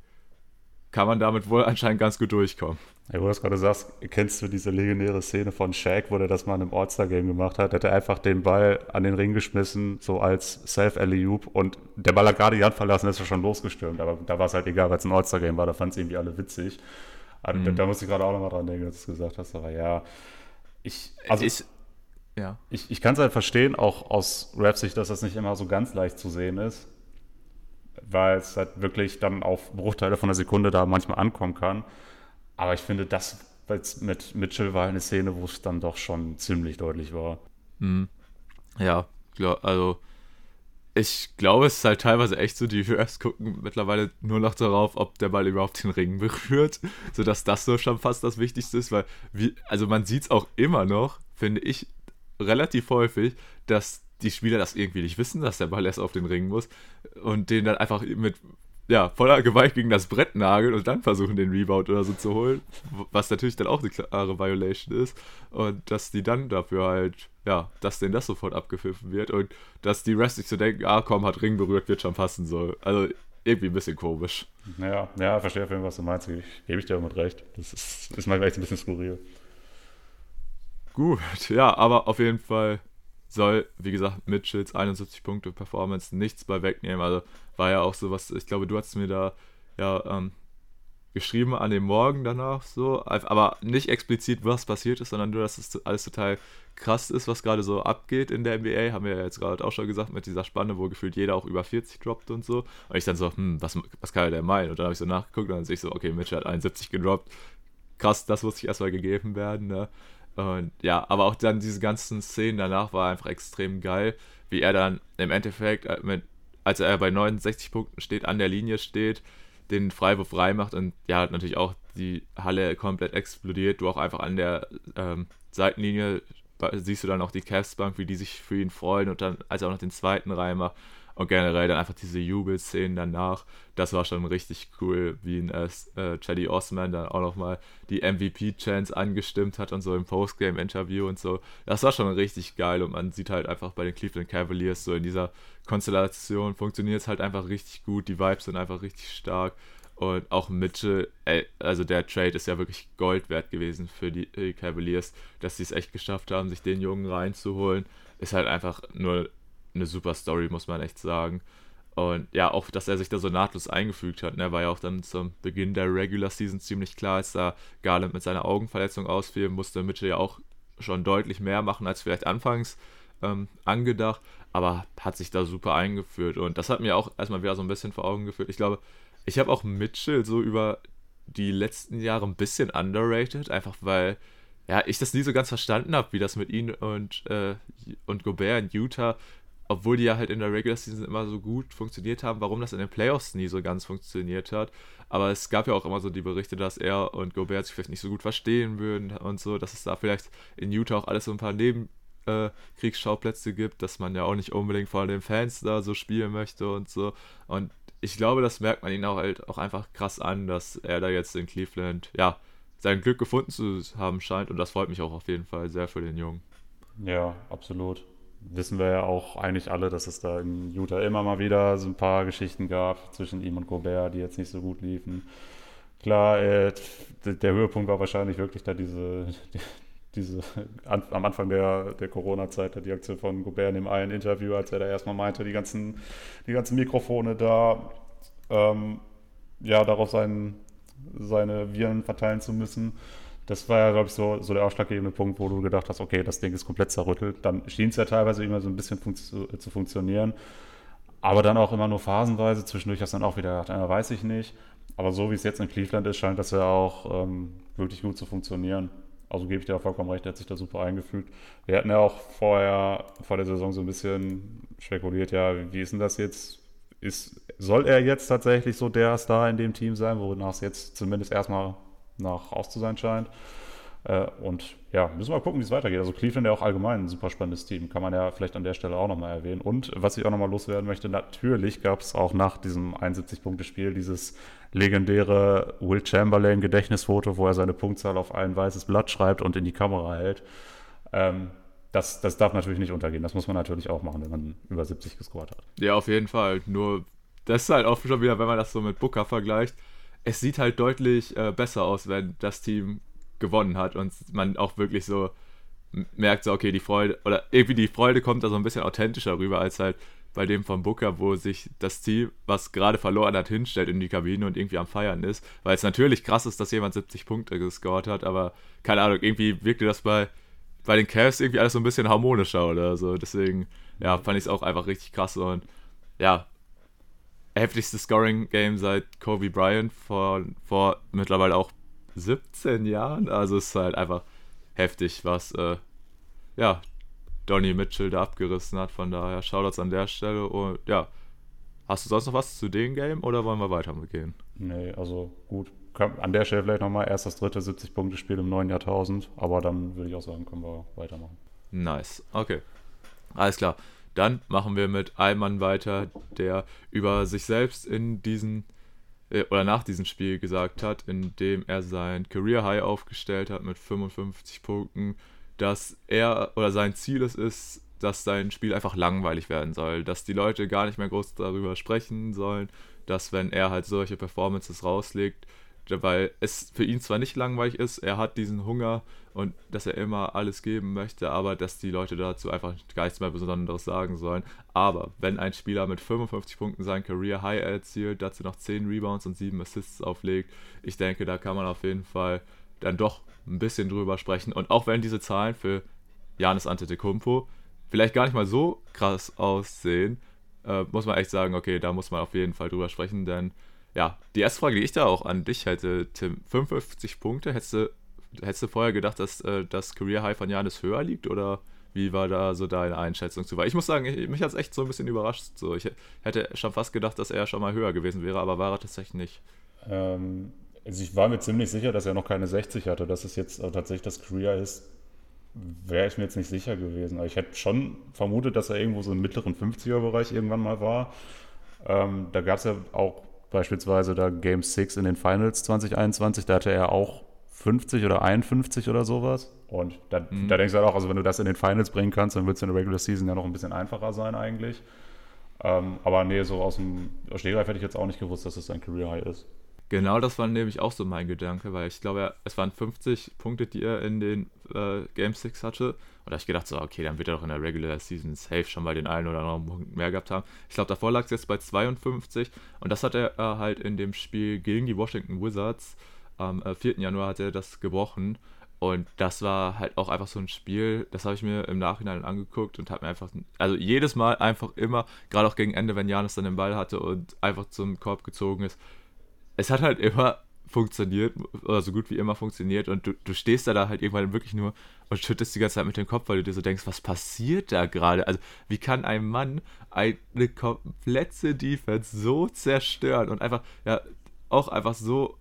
kann man damit wohl anscheinend ganz gut durchkommen. Ja, wo du das gerade sagst, kennst du diese legendäre Szene von Shaq, wo er das mal in einem All-Star-Game gemacht hat? Hat er einfach den Ball an den Ring geschmissen, so als Self-Alley-Oop und der Ball hat gerade die Hand verlassen, ist er schon losgestürmt. Aber da war es halt egal, weil es ein All-Star-Game war, da fanden es irgendwie alle witzig. Also, mhm. da, da muss ich gerade auch nochmal dran denken, dass du es gesagt hast. Aber ja, ich, also ich, ja. ich, ich kann es halt verstehen, auch aus Rap-Sicht, dass das nicht immer so ganz leicht zu sehen ist weil es halt wirklich dann auf Bruchteile von einer Sekunde da manchmal ankommen kann. Aber ich finde, das mit Mitchell war eine Szene, wo es dann doch schon ziemlich deutlich war. Hm. Ja, klar, also ich glaube, es ist halt teilweise echt so, die Refs gucken mittlerweile nur noch darauf, ob der Ball überhaupt den Ring *laughs* berührt, sodass das so schon fast das Wichtigste ist, weil, wie, also man sieht es auch immer noch, finde ich, relativ häufig, dass die Spieler das irgendwie nicht wissen, dass der Ball erst auf den Ring muss und den dann einfach mit ja, voller Gewalt gegen das Brett nageln und dann versuchen, den Rebound oder so zu holen, was natürlich dann auch eine klare Violation ist und dass die dann dafür halt, ja, dass denen das sofort abgepfiffen wird und dass die Rest sich so denken, ah komm, hat Ring berührt, wird schon passen so. Also irgendwie ein bisschen komisch. Ja, ja, verstehe auf jeden Fall, was du meinst. Ich, gebe ich dir mit recht. Das ist, ist manchmal echt ein bisschen skurril. Gut, ja, aber auf jeden Fall soll, wie gesagt, Mitchells 71 Punkte Performance nichts bei wegnehmen. Also war ja auch so was, ich glaube, du hast mir da ja ähm, geschrieben an dem Morgen danach so, aber nicht explizit, was passiert ist, sondern nur, dass es alles total krass ist, was gerade so abgeht in der NBA. Haben wir ja jetzt gerade auch schon gesagt, mit dieser Spanne, wo gefühlt jeder auch über 40 droppt und so. Und ich dann so, hm, was, was kann der meinen? Und dann habe ich so nachgeguckt und dann sehe ich so, okay, Mitchell hat 71 gedroppt. Krass, das muss ich erstmal gegeben werden. Ne? Und ja, aber auch dann diese ganzen Szenen danach war einfach extrem geil, wie er dann im Endeffekt, äh, mit, als er bei 69 Punkten steht, an der Linie steht, den Freiwurf reinmacht und ja, hat natürlich auch die Halle komplett explodiert. Du auch einfach an der ähm, Seitenlinie siehst du dann auch die Cavs-Bank, wie die sich für ihn freuen und dann, als er auch noch den zweiten reinmacht, und generell dann einfach diese Jubelszenen danach, das war schon richtig cool, wie ein äh, äh Chaddy Osman dann auch nochmal die MVP-Chance angestimmt hat und so im Postgame-Interview und so. Das war schon richtig geil und man sieht halt einfach bei den Cleveland Cavaliers so in dieser Konstellation funktioniert es halt einfach richtig gut, die Vibes sind einfach richtig stark und auch Mitchell, ey, also der Trade ist ja wirklich Gold wert gewesen für die, die Cavaliers, dass sie es echt geschafft haben, sich den Jungen reinzuholen, ist halt einfach nur eine super Story, muss man echt sagen. Und ja, auch, dass er sich da so nahtlos eingefügt hat. Ne, war ja auch dann zum Beginn der Regular Season ziemlich klar, als da Garland mit seiner Augenverletzung ausfiel, musste Mitchell ja auch schon deutlich mehr machen als vielleicht anfangs ähm, angedacht, aber hat sich da super eingeführt. Und das hat mir auch erstmal wieder so ein bisschen vor Augen geführt. Ich glaube, ich habe auch Mitchell so über die letzten Jahre ein bisschen underrated, einfach weil ja, ich das nie so ganz verstanden habe, wie das mit ihm und, äh, und Gobert in Utah obwohl die ja halt in der Regular Season immer so gut funktioniert haben, warum das in den Playoffs nie so ganz funktioniert hat. Aber es gab ja auch immer so die Berichte, dass er und Gobert sich vielleicht nicht so gut verstehen würden und so, dass es da vielleicht in Utah auch alles so ein paar Nebenkriegsschauplätze äh, gibt, dass man ja auch nicht unbedingt vor den Fans da so spielen möchte und so. Und ich glaube, das merkt man ihn auch halt auch einfach krass an, dass er da jetzt in Cleveland, ja, sein Glück gefunden zu haben scheint und das freut mich auch auf jeden Fall sehr für den Jungen. Ja, absolut. Wissen wir ja auch eigentlich alle, dass es da in Utah immer mal wieder so ein paar Geschichten gab zwischen ihm und Gobert, die jetzt nicht so gut liefen. Klar, äh, der Höhepunkt war wahrscheinlich wirklich da diese, *laughs* diese an, am Anfang der, der Corona-Zeit, die Aktion von Gobert in dem einen Interview, als er da erstmal meinte, die ganzen, die ganzen Mikrofone da, ähm, ja, darauf sein, seine Viren verteilen zu müssen. Das war ja, glaube ich, so, so der ausschlaggebende Punkt, wo du gedacht hast, okay, das Ding ist komplett zerrüttelt. Dann schien es ja teilweise immer so ein bisschen fun zu, zu, funktionieren. Aber dann auch immer nur phasenweise. Zwischendurch hast du dann auch wieder gedacht, ja, weiß ich nicht. Aber so wie es jetzt in Cleveland ist, scheint das ja auch ähm, wirklich gut zu funktionieren. Also gebe ich dir vollkommen recht, er hat sich da super eingefügt. Wir hatten ja auch vorher, vor der Saison so ein bisschen spekuliert, ja, wie ist denn das jetzt? Ist, soll er jetzt tatsächlich so der Star in dem Team sein, wonach es jetzt zumindest erstmal nach aus zu sein scheint? Äh, und ja, müssen wir mal gucken, wie es weitergeht. Also Cleveland ja auch allgemein ein super spannendes Team, kann man ja vielleicht an der Stelle auch nochmal erwähnen. Und was ich auch nochmal loswerden möchte, natürlich gab es auch nach diesem 71-Punkte-Spiel dieses legendäre Will Chamberlain-Gedächtnisfoto, wo er seine Punktzahl auf ein weißes Blatt schreibt und in die Kamera hält. Ähm, das, das darf natürlich nicht untergehen. Das muss man natürlich auch machen, wenn man über 70 gescored hat. Ja, auf jeden Fall. Nur, das ist halt auch schon wieder, wenn man das so mit Booker vergleicht, es sieht halt deutlich äh, besser aus, wenn das Team gewonnen hat und man auch wirklich so merkt, so, okay, die Freude, oder irgendwie die Freude kommt da so ein bisschen authentischer rüber, als halt bei dem von Booker, wo sich das Team, was gerade verloren hat, hinstellt in die Kabine und irgendwie am Feiern ist. Weil es natürlich krass ist, dass jemand 70 Punkte gescored hat, aber keine Ahnung, irgendwie wirkte das bei, bei den Cavs irgendwie alles so ein bisschen harmonischer oder so. Deswegen, ja, fand ich es auch einfach richtig krass und ja, heftigstes Scoring-Game seit Kobe Bryant vor, vor mittlerweile auch 17 Jahren. Also es ist halt einfach heftig, was äh, ja, Donny Mitchell da abgerissen hat. Von daher Shoutouts an der Stelle. Und ja, hast du sonst noch was zu dem Game oder wollen wir weitergehen? Nee, also gut. An der Stelle vielleicht nochmal erst das dritte 70-Punkte-Spiel im neuen Jahrtausend. Aber dann würde ich auch sagen, können wir weitermachen. Nice. Okay. Alles klar. Dann machen wir mit einem Mann weiter, der über sich selbst in diesen äh, oder nach diesem Spiel gesagt hat, indem er sein Career High aufgestellt hat mit 55 Punkten, dass er oder sein Ziel es ist, dass sein Spiel einfach langweilig werden soll, dass die Leute gar nicht mehr groß darüber sprechen sollen, dass wenn er halt solche Performances rauslegt, weil es für ihn zwar nicht langweilig ist, er hat diesen Hunger und dass er immer alles geben möchte, aber dass die Leute dazu einfach gar nichts mehr Besonderes sagen sollen. Aber wenn ein Spieler mit 55 Punkten sein Career High erzielt, dazu noch 10 Rebounds und 7 Assists auflegt, ich denke, da kann man auf jeden Fall dann doch ein bisschen drüber sprechen. Und auch wenn diese Zahlen für Janis Antetokounmpo vielleicht gar nicht mal so krass aussehen, äh, muss man echt sagen, okay, da muss man auf jeden Fall drüber sprechen, denn ja, die erste Frage, die ich da auch an dich hätte, Tim, 55 Punkte, hättest du, hättest du vorher gedacht, dass äh, das Career High von Janis höher liegt oder wie war da so deine Einschätzung zu? Weil ich muss sagen, ich, mich hat es echt so ein bisschen überrascht. So. Ich hätte schon fast gedacht, dass er schon mal höher gewesen wäre, aber war er tatsächlich nicht. Ähm, also ich war mir ziemlich sicher, dass er noch keine 60 hatte. Dass es jetzt tatsächlich das Career ist, wäre ich mir jetzt nicht sicher gewesen. Aber ich hätte schon vermutet, dass er irgendwo so im mittleren 50er-Bereich irgendwann mal war. Ähm, da gab es ja auch beispielsweise da Game 6 in den Finals 2021, da hatte er auch 50 oder 51 oder sowas. Und da, mhm. da denkst du halt auch, also wenn du das in den Finals bringen kannst, dann wird es in der Regular Season ja noch ein bisschen einfacher sein eigentlich. Ähm, aber nee, so aus dem Stehgreif hätte ich jetzt auch nicht gewusst, dass es sein Career High ist. Genau, das war nämlich auch so mein Gedanke, weil ich glaube, es waren 50 Punkte, die er in den äh, Game 6 hatte. Und da habe ich gedacht, so, okay, dann wird er doch in der Regular Season safe schon mal den einen oder anderen Punkt mehr gehabt haben. Ich glaube, davor lag es jetzt bei 52 und das hat er äh, halt in dem Spiel gegen die Washington Wizards am äh, 4. Januar hat er das gebrochen. Und das war halt auch einfach so ein Spiel, das habe ich mir im Nachhinein angeguckt und habe mir einfach, also jedes Mal einfach immer, gerade auch gegen Ende, wenn Janis dann den Ball hatte und einfach zum Korb gezogen ist, es hat halt immer funktioniert oder so gut wie immer funktioniert und du, du stehst da, da halt irgendwann wirklich nur und schüttest die ganze Zeit mit dem Kopf, weil du dir so denkst, was passiert da gerade? Also wie kann ein Mann eine komplette Defense so zerstören und einfach, ja, auch einfach so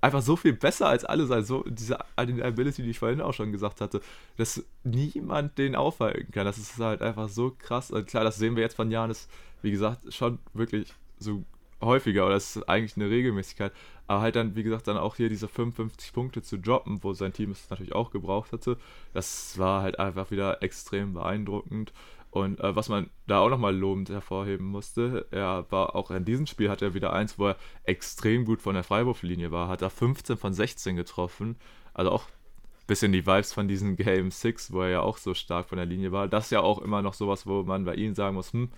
einfach so viel besser als alle sein, so diese Ability, die ich vorhin auch schon gesagt hatte, dass niemand den aufhalten kann. Das ist halt einfach so krass. Und klar, das sehen wir jetzt von Janis, wie gesagt, schon wirklich so häufiger oder das ist eigentlich eine Regelmäßigkeit. Aber halt dann, wie gesagt, dann auch hier diese 55 Punkte zu droppen, wo sein Team es natürlich auch gebraucht hatte, das war halt einfach wieder extrem beeindruckend. Und äh, was man da auch nochmal lobend hervorheben musste, er war auch in diesem Spiel hat er wieder eins, wo er extrem gut von der Freiwurflinie war, hat er 15 von 16 getroffen. Also auch ein bisschen die Vibes von diesen Game 6, wo er ja auch so stark von der Linie war. Das ist ja auch immer noch sowas, wo man bei ihm sagen muss, hm,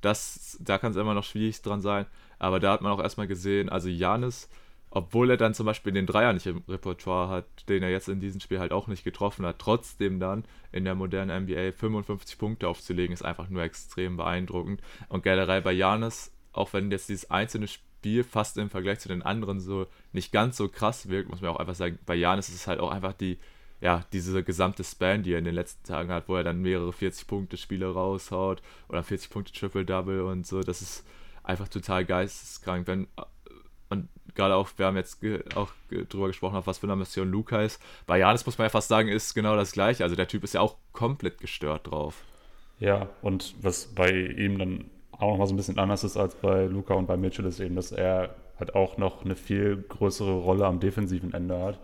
das, da kann es immer noch schwierig dran sein. Aber da hat man auch erstmal gesehen, also Janis obwohl er dann zum Beispiel den Dreier nicht im Repertoire hat, den er jetzt in diesem Spiel halt auch nicht getroffen hat, trotzdem dann in der modernen NBA 55 Punkte aufzulegen, ist einfach nur extrem beeindruckend. Und generell bei Janis, auch wenn jetzt dieses einzelne Spiel fast im Vergleich zu den anderen so nicht ganz so krass wirkt, muss man auch einfach sagen, bei Janis ist es halt auch einfach die, ja, diese gesamte Span, die er in den letzten Tagen hat, wo er dann mehrere 40-Punkte-Spiele raushaut oder 40-Punkte-Triple-Double und so, das ist einfach total geisteskrank. Wenn, und gerade auch, wir haben jetzt auch drüber gesprochen, auf was für eine Mission Luca ist. Bei Janis muss man ja fast sagen, ist genau das gleiche. Also der Typ ist ja auch komplett gestört drauf. Ja, und was bei ihm dann auch nochmal so ein bisschen anders ist als bei Luca und bei Mitchell, ist eben, dass er halt auch noch eine viel größere Rolle am defensiven Ende hat.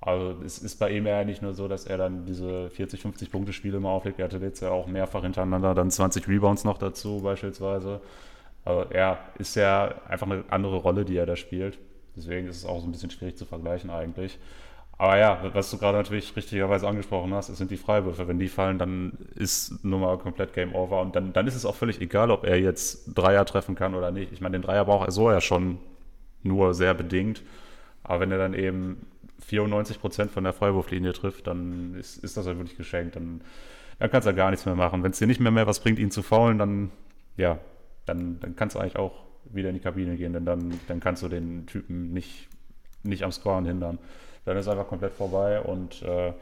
Also es ist bei ihm ja nicht nur so, dass er dann diese 40, 50 Punkte Spiele mal auflegt. Er hatte jetzt ja auch mehrfach hintereinander dann 20 Rebounds noch dazu beispielsweise. Aber er ist ja einfach eine andere Rolle, die er da spielt. Deswegen ist es auch so ein bisschen schwierig zu vergleichen eigentlich. Aber ja, was du gerade natürlich richtigerweise angesprochen hast, es sind die Freiwürfe. Wenn die fallen, dann ist nun mal komplett Game Over. Und dann, dann ist es auch völlig egal, ob er jetzt Dreier treffen kann oder nicht. Ich meine, den Dreier braucht er so ja schon nur sehr bedingt. Aber wenn er dann eben 94 Prozent von der Freiwurflinie trifft, dann ist, ist das halt wirklich geschenkt. Dann, dann kannst du ja gar nichts mehr machen. Wenn es dir nicht mehr, mehr was bringt, ihn zu faulen, dann ja, dann, dann kannst du eigentlich auch wieder in die Kabine gehen, denn dann, dann kannst du den Typen nicht, nicht am Scoren hindern. Dann ist einfach komplett vorbei und äh,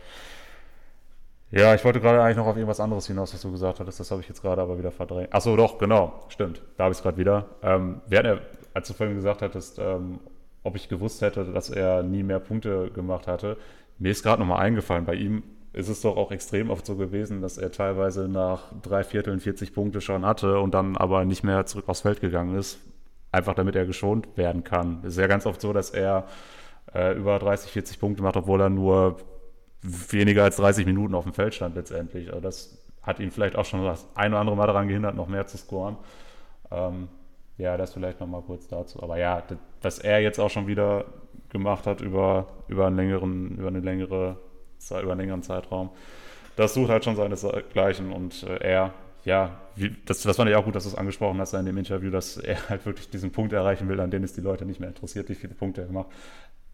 ja, ich wollte gerade eigentlich noch auf irgendwas anderes hinaus, was du gesagt hattest. Das habe ich jetzt gerade aber wieder verdrängt. Achso, doch, genau, stimmt. Da habe ich es gerade wieder. Ähm, während als du vorhin gesagt hattest, ähm, ob ich gewusst hätte, dass er nie mehr Punkte gemacht hatte, mir ist gerade nochmal eingefallen, bei ihm ist es doch auch extrem oft so gewesen, dass er teilweise nach drei Vierteln 40 Punkte schon hatte und dann aber nicht mehr zurück aufs Feld gegangen ist, einfach damit er geschont werden kann. Es ist ja ganz oft so, dass er äh, über 30, 40 Punkte macht, obwohl er nur weniger als 30 Minuten auf dem Feld stand letztendlich. Also das hat ihn vielleicht auch schon das ein oder andere Mal daran gehindert, noch mehr zu scoren. Ähm, ja, das vielleicht nochmal kurz dazu. Aber ja, was er jetzt auch schon wieder gemacht hat über, über, einen längeren, über eine längere über einen längeren Zeitraum. Das sucht halt schon seinesgleichen und äh, er, ja, wie, das, das fand ich auch gut, dass du es angesprochen hast in dem Interview, dass er halt wirklich diesen Punkt erreichen will, an dem es die Leute nicht mehr interessiert, wie viele Punkte er macht.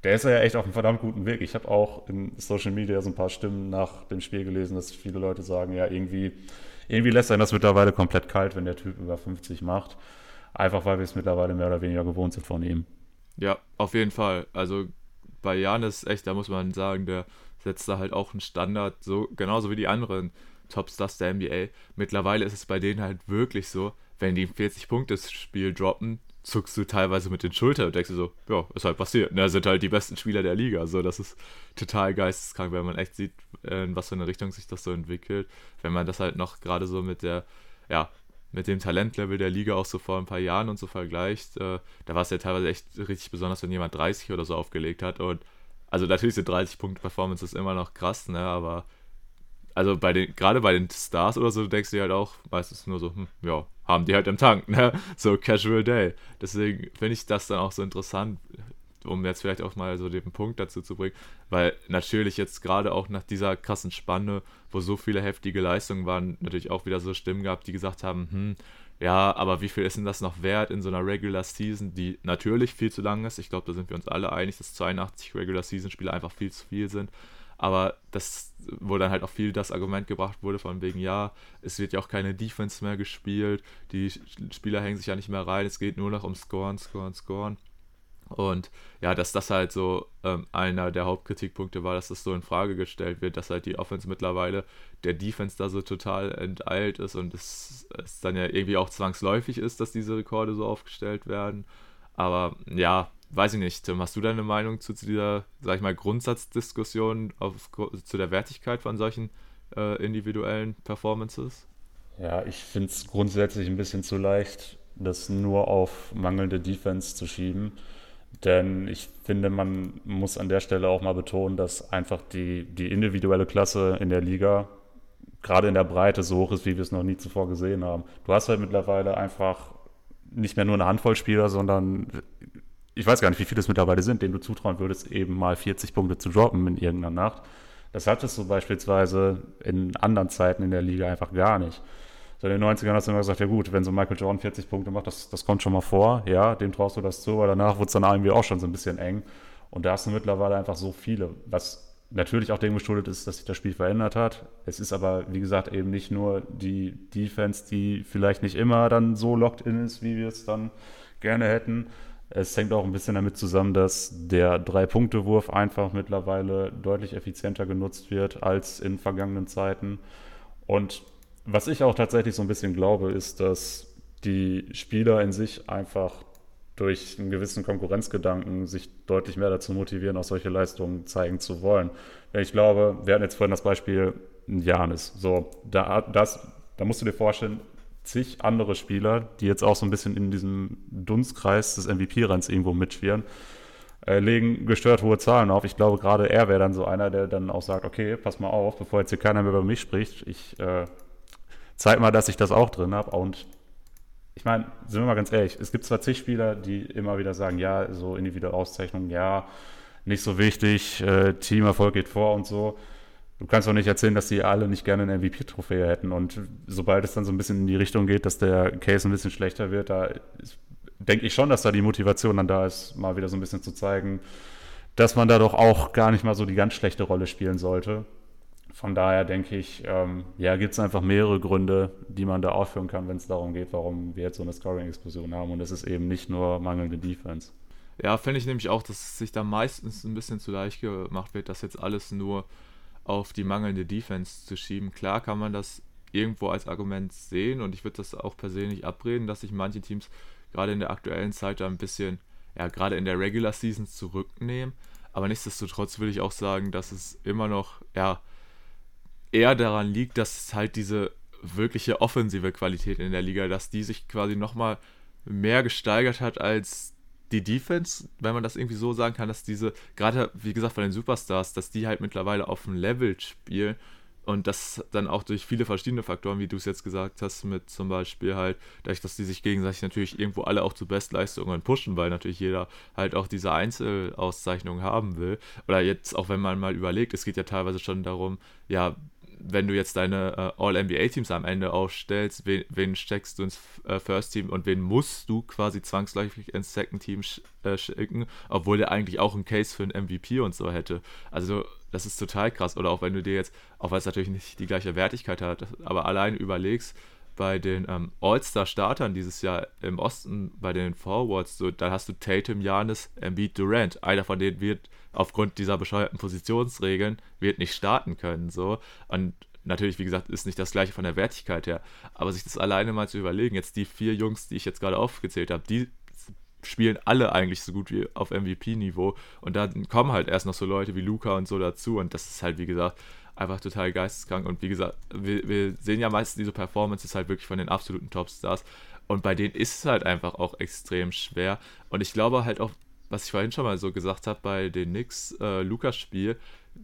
Der ist ja echt auf einem verdammt guten Weg. Ich habe auch in Social Media so ein paar Stimmen nach dem Spiel gelesen, dass viele Leute sagen, ja, irgendwie, irgendwie lässt er das mittlerweile komplett kalt, wenn der Typ über 50 macht. Einfach weil wir es mittlerweile mehr oder weniger gewohnt sind von ihm. Ja, auf jeden Fall. Also bei Janis, echt, da muss man sagen, der setzt da halt auch einen Standard, so genauso wie die anderen Topstars der NBA. Mittlerweile ist es bei denen halt wirklich so, wenn die ein 40-Punkte-Spiel droppen, zuckst du teilweise mit den Schultern und denkst dir so, ja, ist halt passiert. Da sind halt die besten Spieler der Liga. So, das ist total geisteskrank, wenn man echt sieht, in was für eine Richtung sich das so entwickelt. Wenn man das halt noch gerade so mit der, ja, mit dem Talentlevel der Liga auch so vor ein paar Jahren und so vergleicht, äh, da war es ja teilweise echt richtig besonders, wenn jemand 30 oder so aufgelegt hat und also natürlich sind 30 Punkte Performance immer noch krass, ne, aber also bei den, gerade bei den Stars oder so, denkst du halt auch meistens nur so, hm, ja, haben die halt im Tank, ne? *laughs* So Casual Day. Deswegen finde ich das dann auch so interessant, um jetzt vielleicht auch mal so den Punkt dazu zu bringen, weil natürlich jetzt gerade auch nach dieser krassen Spanne, wo so viele heftige Leistungen waren, natürlich auch wieder so Stimmen gab, die gesagt haben, hm, ja, aber wie viel ist denn das noch wert in so einer Regular Season, die natürlich viel zu lang ist? Ich glaube, da sind wir uns alle einig, dass 82 Regular Season Spiele einfach viel zu viel sind. Aber das, wo dann halt auch viel das Argument gebracht wurde, von wegen, ja, es wird ja auch keine Defense mehr gespielt, die Spieler hängen sich ja nicht mehr rein, es geht nur noch um Scoren, Scoren, Scoren. Und ja, dass das halt so ähm, einer der Hauptkritikpunkte war, dass das so in Frage gestellt wird, dass halt die Offense mittlerweile der Defense da so total enteilt ist und es, es dann ja irgendwie auch zwangsläufig ist, dass diese Rekorde so aufgestellt werden. Aber ja, weiß ich nicht. Tim, hast du deine Meinung zu, zu dieser, sag ich mal, Grundsatzdiskussion auf, zu der Wertigkeit von solchen äh, individuellen Performances? Ja, ich finde es grundsätzlich ein bisschen zu leicht, das nur auf mangelnde Defense zu schieben. Denn ich finde, man muss an der Stelle auch mal betonen, dass einfach die, die individuelle Klasse in der Liga gerade in der Breite so hoch ist, wie wir es noch nie zuvor gesehen haben. Du hast halt mittlerweile einfach nicht mehr nur eine Handvoll Spieler, sondern ich weiß gar nicht, wie viele es mittlerweile sind, denen du zutrauen würdest, eben mal 40 Punkte zu droppen in irgendeiner Nacht. Das hattest du beispielsweise in anderen Zeiten in der Liga einfach gar nicht. So in den 90ern hast du immer gesagt, ja gut, wenn so Michael Jordan 40 Punkte macht, das, das kommt schon mal vor, ja, dem traust du das zu, aber danach wird es dann irgendwie auch schon so ein bisschen eng. Und da hast du mittlerweile einfach so viele, was natürlich auch dem geschuldet ist, dass sich das Spiel verändert hat. Es ist aber, wie gesagt, eben nicht nur die Defense, die vielleicht nicht immer dann so locked in ist, wie wir es dann gerne hätten. Es hängt auch ein bisschen damit zusammen, dass der Drei-Punkte-Wurf einfach mittlerweile deutlich effizienter genutzt wird als in vergangenen Zeiten. Und was ich auch tatsächlich so ein bisschen glaube, ist, dass die Spieler in sich einfach durch einen gewissen Konkurrenzgedanken sich deutlich mehr dazu motivieren, auch solche Leistungen zeigen zu wollen. Ich glaube, wir hatten jetzt vorhin das Beispiel Janis. So, da, das, da musst du dir vorstellen, zig andere Spieler, die jetzt auch so ein bisschen in diesem Dunstkreis des MVP-Renns irgendwo mitschwirren, äh, legen gestört hohe Zahlen auf. Ich glaube, gerade er wäre dann so einer, der dann auch sagt, okay, pass mal auf, bevor jetzt hier keiner mehr über mich spricht, ich äh, zeig mal, dass ich das auch drin habe. Und ich meine, sind wir mal ganz ehrlich, es gibt zwar zig Spieler, die immer wieder sagen, ja, so individuelle Auszeichnungen, ja, nicht so wichtig, äh, Teamerfolg geht vor und so. Du kannst doch nicht erzählen, dass die alle nicht gerne eine MVP-Trophäe hätten. Und sobald es dann so ein bisschen in die Richtung geht, dass der Case ein bisschen schlechter wird, da denke ich schon, dass da die Motivation dann da ist, mal wieder so ein bisschen zu zeigen, dass man da doch auch gar nicht mal so die ganz schlechte Rolle spielen sollte. Von daher denke ich, ähm, ja, gibt es einfach mehrere Gründe, die man da aufführen kann, wenn es darum geht, warum wir jetzt so eine Scoring-Explosion haben. Und es ist eben nicht nur mangelnde Defense. Ja, finde ich nämlich auch, dass es sich da meistens ein bisschen zu leicht gemacht wird, das jetzt alles nur auf die mangelnde Defense zu schieben. Klar kann man das irgendwo als Argument sehen und ich würde das auch persönlich abreden, dass sich manche Teams gerade in der aktuellen Zeit da ein bisschen, ja, gerade in der Regular Season zurücknehmen. Aber nichtsdestotrotz würde ich auch sagen, dass es immer noch, ja, eher daran liegt, dass halt diese wirkliche offensive Qualität in der Liga, dass die sich quasi nochmal mehr gesteigert hat als die Defense, wenn man das irgendwie so sagen kann, dass diese, gerade wie gesagt von den Superstars, dass die halt mittlerweile auf dem Level spielen und das dann auch durch viele verschiedene Faktoren, wie du es jetzt gesagt hast, mit zum Beispiel halt, dadurch, dass die sich gegenseitig natürlich irgendwo alle auch zu Bestleistungen pushen, weil natürlich jeder halt auch diese Einzelauszeichnung haben will. Oder jetzt auch wenn man mal überlegt, es geht ja teilweise schon darum, ja, wenn du jetzt deine äh, All-NBA-Teams am Ende aufstellst, wen, wen steckst du ins äh, First Team und wen musst du quasi zwangsläufig ins Second Team sch äh, schicken, obwohl der eigentlich auch einen Case für einen MVP und so hätte. Also das ist total krass. Oder auch wenn du dir jetzt, auch weil es natürlich nicht die gleiche Wertigkeit hat, aber allein überlegst, bei den ähm, All-Star-Startern dieses Jahr im Osten, bei den Forwards, so, da hast du Tatum, Janis, Embiid, Durant. Einer von denen wird aufgrund dieser bescheuerten Positionsregeln wird nicht starten können. So. Und natürlich, wie gesagt, ist nicht das gleiche von der Wertigkeit her. Aber sich das alleine mal zu überlegen, jetzt die vier Jungs, die ich jetzt gerade aufgezählt habe, die spielen alle eigentlich so gut wie auf MVP-Niveau. Und dann kommen halt erst noch so Leute wie Luca und so dazu. Und das ist halt, wie gesagt, einfach total geisteskrank. Und wie gesagt, wir, wir sehen ja meistens diese Performances halt wirklich von den absoluten Topstars. Und bei denen ist es halt einfach auch extrem schwer. Und ich glaube halt auch, was ich vorhin schon mal so gesagt habe, bei den Knicks äh,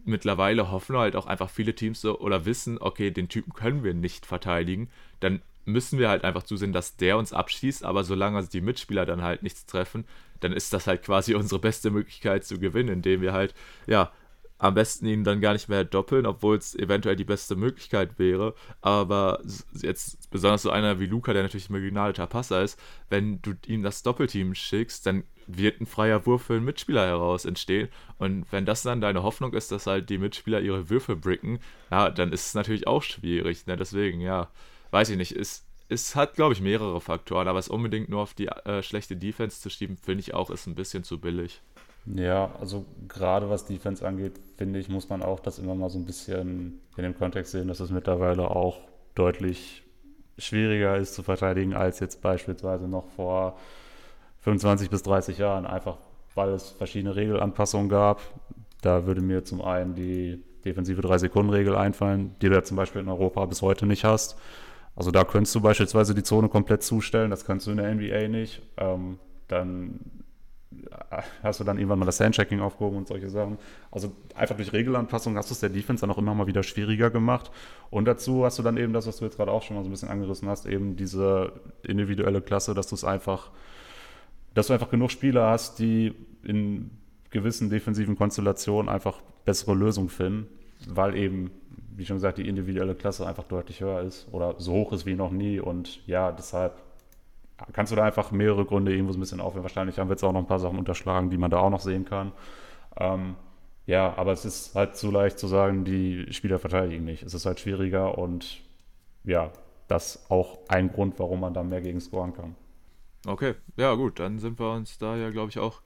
mittlerweile hoffen halt auch einfach viele Teams so oder wissen, okay, den Typen können wir nicht verteidigen, dann müssen wir halt einfach zusehen, dass der uns abschießt, aber solange die Mitspieler dann halt nichts treffen, dann ist das halt quasi *laughs* unsere beste Möglichkeit zu gewinnen, indem wir halt, ja, am besten ihn dann gar nicht mehr doppeln, obwohl es eventuell die beste Möglichkeit wäre. Aber jetzt besonders so einer wie Luca, der natürlich ein begnadeter Passer ist, wenn du ihm das Doppelteam schickst, dann wird ein freier Wurf für einen Mitspieler heraus entstehen. Und wenn das dann deine Hoffnung ist, dass halt die Mitspieler ihre Würfe bricken, ja, dann ist es natürlich auch schwierig. Ne? Deswegen, ja, weiß ich nicht. Es, es hat, glaube ich, mehrere Faktoren, aber es unbedingt nur auf die äh, schlechte Defense zu schieben, finde ich auch, ist ein bisschen zu billig. Ja, also gerade was Defense angeht, finde ich, muss man auch das immer mal so ein bisschen in dem Kontext sehen, dass es mittlerweile auch deutlich schwieriger ist zu verteidigen als jetzt beispielsweise noch vor 25 bis 30 Jahren, einfach weil es verschiedene Regelanpassungen gab. Da würde mir zum einen die defensive 3-Sekunden-Regel einfallen, die du ja zum Beispiel in Europa bis heute nicht hast. Also da könntest du beispielsweise die Zone komplett zustellen, das kannst du in der NBA nicht. Ähm, dann hast du dann irgendwann mal das Handchecking aufgehoben und solche Sachen. Also einfach durch Regelanpassung hast du es der Defense dann auch immer mal wieder schwieriger gemacht. Und dazu hast du dann eben das, was du jetzt gerade auch schon mal so ein bisschen angerissen hast, eben diese individuelle Klasse, dass du es einfach, dass du einfach genug Spieler hast, die in gewissen defensiven Konstellationen einfach bessere Lösungen finden, weil eben, wie schon gesagt, die individuelle Klasse einfach deutlich höher ist oder so hoch ist wie noch nie. Und ja, deshalb kannst du da einfach mehrere Gründe irgendwo so ein bisschen aufhören. Wahrscheinlich haben wir jetzt auch noch ein paar Sachen unterschlagen, die man da auch noch sehen kann. Ähm, ja, aber es ist halt so leicht zu sagen, die Spieler verteidigen nicht. Es ist halt schwieriger und ja, das ist auch ein Grund, warum man da mehr gegen scoren kann. Okay, ja gut, dann sind wir uns da ja, glaube ich, auch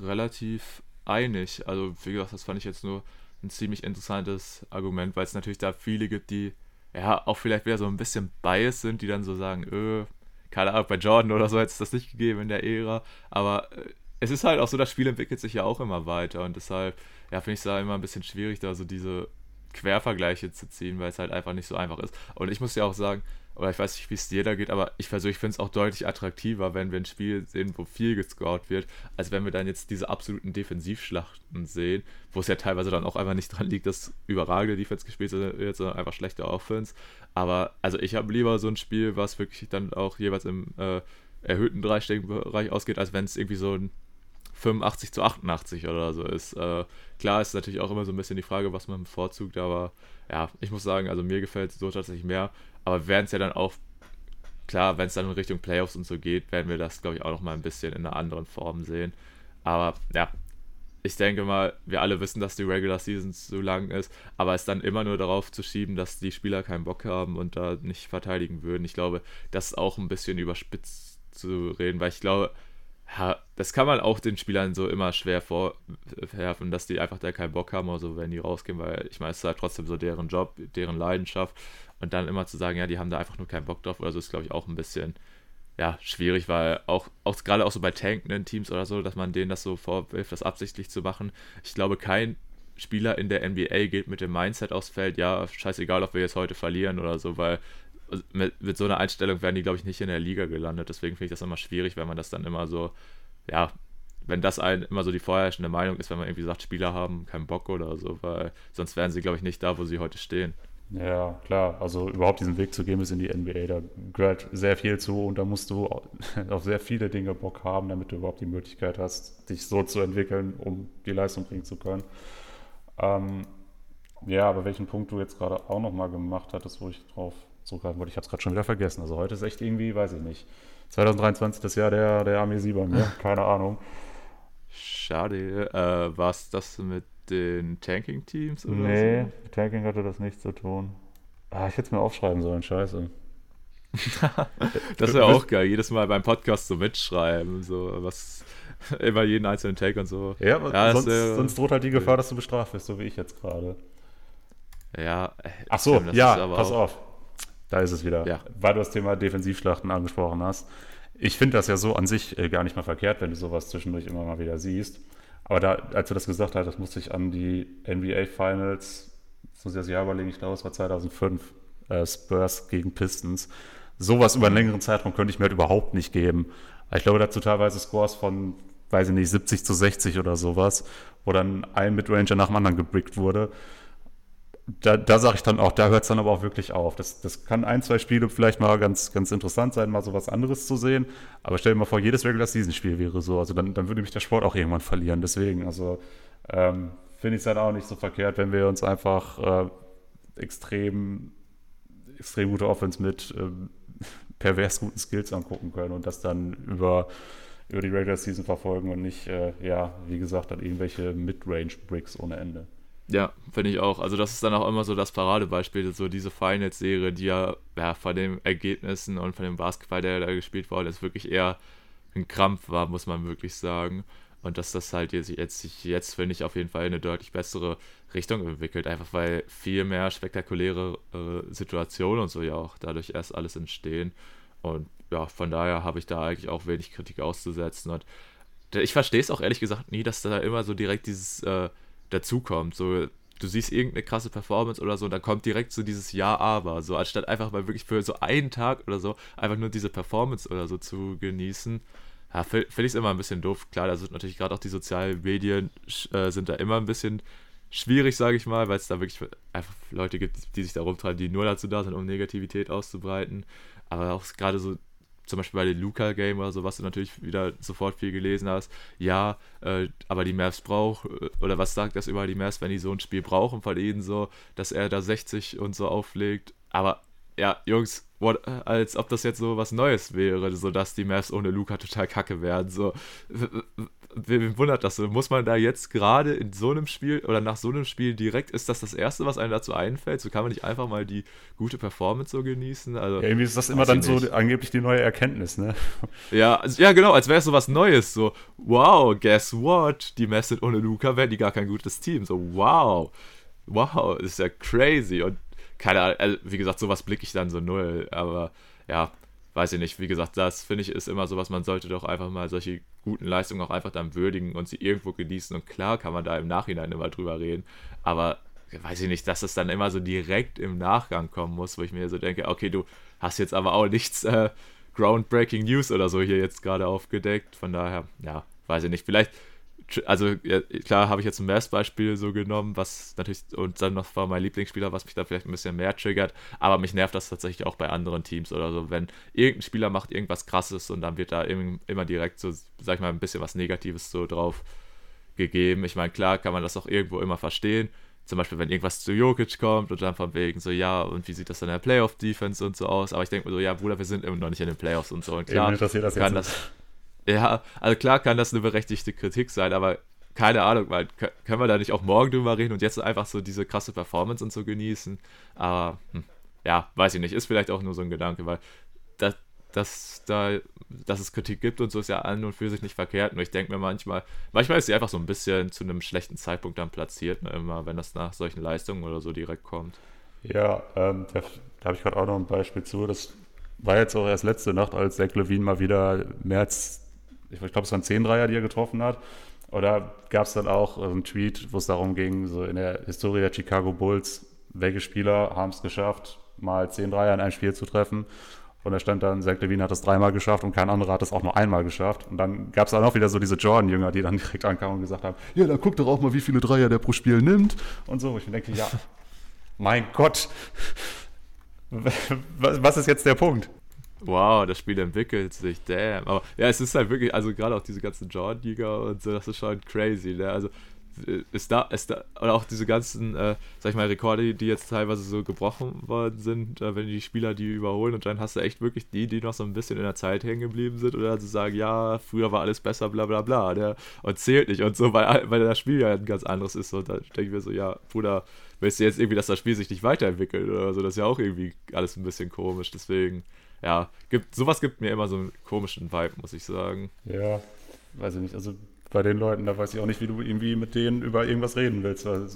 relativ einig. Also, wie gesagt, das fand ich jetzt nur ein ziemlich interessantes Argument, weil es natürlich da viele gibt, die ja auch vielleicht wieder so ein bisschen biased sind, die dann so sagen, öh, keine Ahnung, bei Jordan oder so hätte es das nicht gegeben in der Ära, aber äh, es ist halt auch so, das Spiel entwickelt sich ja auch immer weiter und deshalb, ja, finde ich es da immer ein bisschen schwierig, da so diese Quervergleiche zu ziehen, weil es halt einfach nicht so einfach ist. Und ich muss ja auch sagen, oder ich weiß nicht, wie es dir da geht, aber ich persönlich finde es auch deutlich attraktiver, wenn wir ein Spiel sehen, wo viel gescored wird, als wenn wir dann jetzt diese absoluten Defensivschlachten sehen, wo es ja teilweise dann auch einfach nicht dran liegt, dass überragende Defense gespielt wird, sondern einfach schlechte Offense. Aber also ich habe lieber so ein Spiel, was wirklich dann auch jeweils im äh, erhöhten dreistelligen Bereich ausgeht, als wenn es irgendwie so ein 85 zu 88 oder so ist. Äh, klar ist natürlich auch immer so ein bisschen die Frage, was man bevorzugt, aber ja, ich muss sagen, also mir gefällt so tatsächlich mehr. Aber wir werden es ja dann auch, klar, wenn es dann in Richtung Playoffs und so geht, werden wir das, glaube ich, auch noch mal ein bisschen in einer anderen Form sehen. Aber ja, ich denke mal, wir alle wissen, dass die Regular Season zu lang ist, aber es dann immer nur darauf zu schieben, dass die Spieler keinen Bock haben und da nicht verteidigen würden. Ich glaube, das ist auch ein bisschen überspitzt zu reden, weil ich glaube, das kann man auch den Spielern so immer schwer vorwerfen, dass die einfach da keinen Bock haben oder so, wenn die rausgehen, weil ich meine, es ist halt trotzdem so deren Job, deren Leidenschaft und dann immer zu sagen, ja, die haben da einfach nur keinen Bock drauf oder so, ist glaube ich auch ein bisschen, ja, schwierig, weil auch, auch gerade auch so bei tankenden Teams oder so, dass man denen das so vorwirft, das absichtlich zu machen. Ich glaube, kein Spieler in der NBA geht mit dem Mindset aufs Feld, ja, scheißegal, ob wir jetzt heute verlieren oder so, weil mit, mit so einer Einstellung werden die, glaube ich, nicht in der Liga gelandet. Deswegen finde ich das immer schwierig, wenn man das dann immer so, ja, wenn das ein, immer so die vorherrschende Meinung ist, wenn man irgendwie sagt, Spieler haben keinen Bock oder so, weil sonst wären sie, glaube ich, nicht da, wo sie heute stehen. Ja, klar. Also überhaupt diesen Weg zu gehen bis in die NBA, da gehört sehr viel zu und da musst du *laughs* auf sehr viele Dinge Bock haben, damit du überhaupt die Möglichkeit hast, dich so zu entwickeln, um die Leistung bringen zu können. Ähm, ja, aber welchen Punkt du jetzt gerade auch nochmal gemacht hattest, wo ich drauf zurückgreifen wollte. Ich habe es gerade schon wieder vergessen. Also heute ist echt irgendwie, weiß ich nicht. 2023 das Jahr der, der Armee bei mir. *laughs* Keine Ahnung. Schade. Äh, War es das mit den Tanking-Teams? Nee, so? Tanking hatte das nichts zu tun. Ah, ich hätte es mir aufschreiben sollen, scheiße. *laughs* das wäre auch geil, jedes Mal beim Podcast so mitschreiben, so was immer jeden einzelnen Take und so. Ja, aber ja, sonst, äh, sonst droht halt die Gefahr, dass du bestraft wirst, so wie ich jetzt gerade. Ja. Ach so, ja, pass auch, auf. Da ist es wieder, ja. weil du das Thema Defensivschlachten angesprochen hast. Ich finde das ja so an sich äh, gar nicht mal verkehrt, wenn du sowas zwischendurch immer mal wieder siehst. Aber da, als du das gesagt hast, das musste ich an die NBA Finals, das muss ich das Jahr überlegen, ich glaube, es war 2005, äh, Spurs gegen Pistons. Sowas über einen längeren Zeitraum könnte ich mir halt überhaupt nicht geben. Ich glaube, dazu teilweise Scores von, weiß ich nicht, 70 zu 60 oder sowas, wo dann ein Midranger nach dem anderen gebrickt wurde da, da sage ich dann auch, da hört es dann aber auch wirklich auf. Das, das kann ein, zwei Spiele vielleicht mal ganz, ganz interessant sein, mal so was anderes zu sehen. Aber stell dir mal vor, jedes Regular Season Spiel wäre so. Also dann, dann würde mich der Sport auch irgendwann verlieren. Deswegen, also ähm, finde ich es dann auch nicht so verkehrt, wenn wir uns einfach äh, extrem, extrem gute Offense mit äh, *laughs* pervers guten Skills angucken können und das dann über, über die Regular Season verfolgen und nicht, äh, ja, wie gesagt, dann irgendwelche Mid-Range-Bricks ohne Ende. Ja, finde ich auch. Also das ist dann auch immer so das Paradebeispiel, so diese Finals-Serie, die ja, ja von den Ergebnissen und von dem Basketball, der da gespielt wurde, ist wirklich eher ein Krampf war, muss man wirklich sagen. Und dass das halt jetzt, jetzt, jetzt finde ich, auf jeden Fall eine deutlich bessere Richtung entwickelt, einfach weil viel mehr spektakuläre äh, Situationen und so ja auch dadurch erst alles entstehen. Und ja, von daher habe ich da eigentlich auch wenig Kritik auszusetzen. Und ich verstehe es auch ehrlich gesagt nie, dass da immer so direkt dieses äh, dazukommt. So, du siehst irgendeine krasse Performance oder so, dann kommt direkt so dieses Ja, aber. So, anstatt einfach mal wirklich für so einen Tag oder so einfach nur diese Performance oder so zu genießen. Ja, finde ich es immer ein bisschen doof. Klar, sind natürlich gerade auch die sozialen Medien äh, sind da immer ein bisschen schwierig, sage ich mal, weil es da wirklich einfach Leute gibt, die sich da rumtreiben, die nur dazu da sind, um Negativität auszubreiten. Aber auch gerade so zum Beispiel bei den Luca-Game oder so, was du natürlich wieder sofort viel gelesen hast, ja, äh, aber die Mavs braucht, äh, oder was sagt das über die Mavs, wenn die so ein Spiel brauchen von ihnen so, dass er da 60 und so auflegt, aber ja, Jungs, what, als ob das jetzt so was Neues wäre, so dass die Mavs ohne Luca total kacke werden, so, wen wundert das so? Muss man da jetzt gerade in so einem Spiel oder nach so einem Spiel direkt, ist das das Erste, was einem dazu einfällt? So kann man nicht einfach mal die gute Performance so genießen? Also, ja, irgendwie ist das immer dann so angeblich die neue Erkenntnis, ne? Ja, also, ja genau, als wäre es so was Neues. So, wow, guess what? Die Mess sind ohne Luca, wären die gar kein gutes Team. So, wow, wow, ist ja crazy. Und keine Ahnung, also, wie gesagt, sowas blicke ich dann so null. Aber ja, weiß ich nicht, wie gesagt, das finde ich ist immer so was, man sollte doch einfach mal solche guten Leistungen auch einfach dann würdigen und sie irgendwo genießen. Und klar kann man da im Nachhinein immer drüber reden, aber weiß ich nicht, dass es dann immer so direkt im Nachgang kommen muss, wo ich mir so denke, okay, du hast jetzt aber auch nichts äh, Groundbreaking News oder so hier jetzt gerade aufgedeckt. Von daher, ja, weiß ich nicht. Vielleicht also ja, klar habe ich jetzt ein Mavs-Beispiel so genommen, was natürlich, und dann noch war mein Lieblingsspieler, was mich da vielleicht ein bisschen mehr triggert, aber mich nervt das tatsächlich auch bei anderen Teams oder so, wenn irgendein Spieler macht irgendwas krasses und dann wird da immer direkt so, sag ich mal, ein bisschen was Negatives so drauf gegeben. Ich meine, klar kann man das auch irgendwo immer verstehen. Zum Beispiel, wenn irgendwas zu Jokic kommt und dann von wegen so, ja, und wie sieht das dann in der Playoff-Defense und so aus? Aber ich denke mir so, ja, Bruder, wir sind immer noch nicht in den Playoffs und so. Und klar, das kann das, ja, also klar kann das eine berechtigte Kritik sein, aber keine Ahnung, weil können wir da nicht auch morgen drüber reden und jetzt einfach so diese krasse Performance und so genießen. Aber hm, ja, weiß ich nicht, ist vielleicht auch nur so ein Gedanke, weil das, dass, da, dass es Kritik gibt und so ist ja an und für sich nicht verkehrt. Nur ich denke mir manchmal, manchmal ist sie einfach so ein bisschen zu einem schlechten Zeitpunkt dann platziert, ne, immer wenn das nach solchen Leistungen oder so direkt kommt. Ja, ähm, da, da habe ich gerade auch noch ein Beispiel zu. Das war jetzt auch erst letzte Nacht, als Zach Levine mal wieder mehr als ich glaube, es waren zehn Dreier, die er getroffen hat. Oder gab es dann auch einen Tweet, wo es darum ging, so in der Historie der Chicago Bulls, welche Spieler haben es geschafft, mal zehn Dreier in einem Spiel zu treffen? Und da stand dann, Zach Levine hat das dreimal geschafft und kein anderer hat das auch nur einmal geschafft. Und dann gab es dann auch wieder so diese Jordan-Jünger, die dann *laughs* direkt ankamen und gesagt haben, ja, dann guck doch auch mal, wie viele Dreier der pro Spiel nimmt. Und so, ich denke, ja, *laughs* mein Gott, *laughs* was ist jetzt der Punkt? Wow, das Spiel entwickelt sich, damn. Aber ja, es ist halt wirklich, also gerade auch diese ganzen Jordan-Liga und so, das ist schon crazy, ne? Also äh, ist da, ist da, oder auch diese ganzen, äh, sag ich mal, Rekorde, die jetzt teilweise so gebrochen worden sind, äh, wenn die Spieler die überholen und dann hast du echt wirklich die, die noch so ein bisschen in der Zeit hängen geblieben sind oder zu sagen, ja, früher war alles besser, bla bla bla, der, und zählt nicht und so, weil, weil das Spiel ja ein ganz anderes ist und da denke ich mir so, ja, Bruder, willst du jetzt irgendwie, dass das Spiel sich nicht weiterentwickelt oder so, das ist ja auch irgendwie alles ein bisschen komisch, deswegen ja, gibt, sowas gibt mir immer so einen komischen Vibe, muss ich sagen. Ja, weiß ich nicht. Also bei den Leuten, da weiß ich auch nicht, wie du irgendwie mit denen über irgendwas reden willst. Weil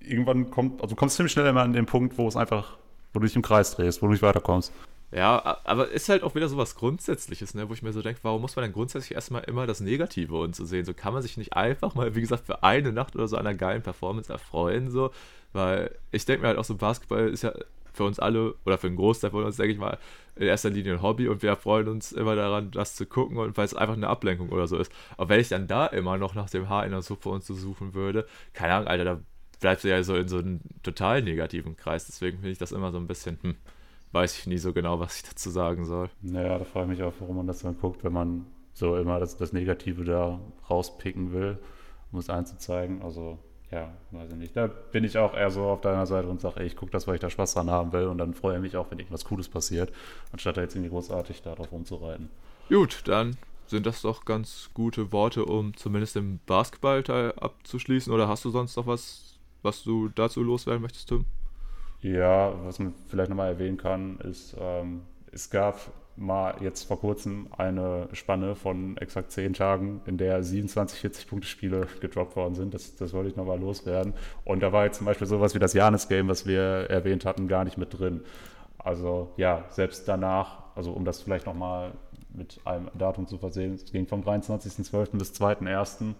irgendwann kommt, also du kommst ziemlich schnell immer an den Punkt, wo es einfach, wo du dich im Kreis drehst, wo du nicht weiterkommst. Ja, aber ist halt auch wieder so was Grundsätzliches, ne, wo ich mir so denke, warum muss man denn grundsätzlich erstmal immer das Negative und so sehen? So kann man sich nicht einfach mal, wie gesagt, für eine Nacht oder so einer geilen Performance erfreuen, so, weil ich denke mir halt auch so, Basketball ist ja für uns alle oder für einen Großteil von uns, denke ich mal, in erster Linie ein Hobby und wir freuen uns immer daran, das zu gucken und weil es einfach eine Ablenkung oder so ist. Aber wenn ich dann da immer noch nach dem Haar in der Suppe und so suchen würde, keine Ahnung, Alter, da bleibst du ja so in so einem total negativen Kreis. Deswegen finde ich das immer so ein bisschen, hm, weiß ich nie so genau, was ich dazu sagen soll. Naja, da frage ich mich auch, warum man das dann guckt, wenn man so immer das, das Negative da rauspicken will, um es einzuzeigen. Also ja, weiß ich nicht. Da bin ich auch eher so auf deiner Seite und sage, ey, ich gucke das, weil ich da Spaß dran haben will und dann freue ich mich auch, wenn irgendwas Cooles passiert, anstatt da jetzt irgendwie großartig darauf rumzureiten. Gut, dann sind das doch ganz gute Worte, um zumindest den Basketballteil abzuschließen. Oder hast du sonst noch was, was du dazu loswerden möchtest, Tim? Ja, was man vielleicht nochmal erwähnen kann, ist, ähm, es gab mal jetzt vor kurzem eine Spanne von exakt 10 Tagen, in der 27 40-Punkte-Spiele gedroppt worden sind. Das, das wollte ich nochmal loswerden. Und da war jetzt zum Beispiel sowas wie das Janis-Game, was wir erwähnt hatten, gar nicht mit drin. Also ja, selbst danach, also um das vielleicht nochmal mit einem Datum zu versehen, es ging vom 23.12. bis 2.1.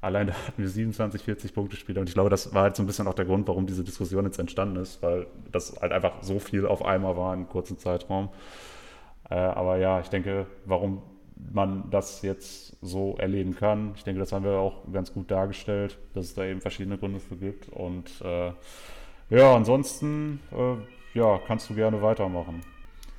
Allein hatten wir 27, 40 Punkte Spiele und ich glaube, das war halt so ein bisschen auch der Grund, warum diese Diskussion jetzt entstanden ist, weil das halt einfach so viel auf einmal war in einem kurzen Zeitraum. Äh, aber ja, ich denke, warum man das jetzt so erleben kann, ich denke, das haben wir auch ganz gut dargestellt, dass es da eben verschiedene Gründe für gibt. Und äh, ja, ansonsten, äh, ja, kannst du gerne weitermachen.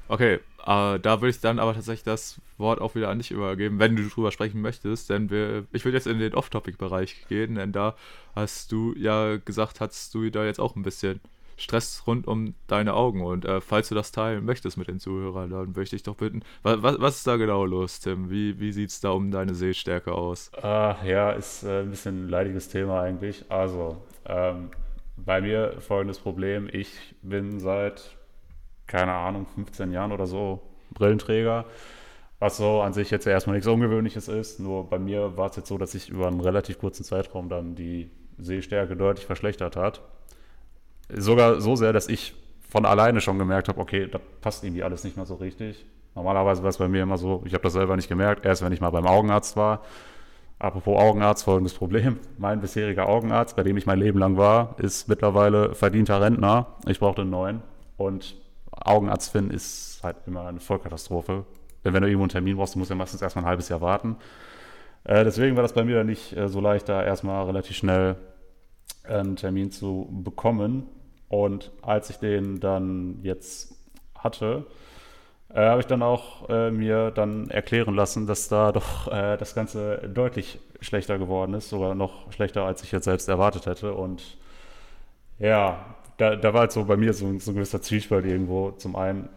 Okay, äh, da würde ich dann aber tatsächlich das Wort auch wieder an dich übergeben, wenn du drüber sprechen möchtest, denn wir, ich würde jetzt in den Off-Topic-Bereich gehen, denn da hast du ja gesagt, hast du da jetzt auch ein bisschen Stress rund um deine Augen und äh, falls du das teilen möchtest mit den Zuhörern, dann möchte ich doch bitten, was, was, was ist da genau los, Tim? Wie, wie sieht es da um deine Sehstärke aus? Uh, ja, ist äh, ein bisschen ein leidiges Thema eigentlich. Also, ähm, bei mir folgendes Problem, ich bin seit keine Ahnung, 15 Jahren oder so Brillenträger. Was so an sich jetzt erstmal nichts Ungewöhnliches ist. Nur bei mir war es jetzt so, dass sich über einen relativ kurzen Zeitraum dann die Sehstärke deutlich verschlechtert hat. Sogar so sehr, dass ich von alleine schon gemerkt habe, okay, da passt irgendwie alles nicht mehr so richtig. Normalerweise war es bei mir immer so, ich habe das selber nicht gemerkt, erst wenn ich mal beim Augenarzt war. Apropos Augenarzt, folgendes Problem. *laughs* Mein bisheriger Augenarzt, bei dem ich mein Leben lang war, ist mittlerweile verdienter Rentner. Ich brauchte einen neuen. Und Augenarzt finden ist halt immer eine Vollkatastrophe. Wenn du irgendwo einen Termin brauchst, musst du ja meistens erstmal ein halbes Jahr warten. Äh, deswegen war das bei mir dann nicht äh, so leicht, da erstmal relativ schnell einen Termin zu bekommen. Und als ich den dann jetzt hatte, äh, habe ich dann auch äh, mir dann erklären lassen, dass da doch äh, das Ganze deutlich schlechter geworden ist, sogar noch schlechter, als ich jetzt selbst erwartet hätte. Und ja, da, da war halt so bei mir so, so ein gewisser Zwiespalt irgendwo. Zum einen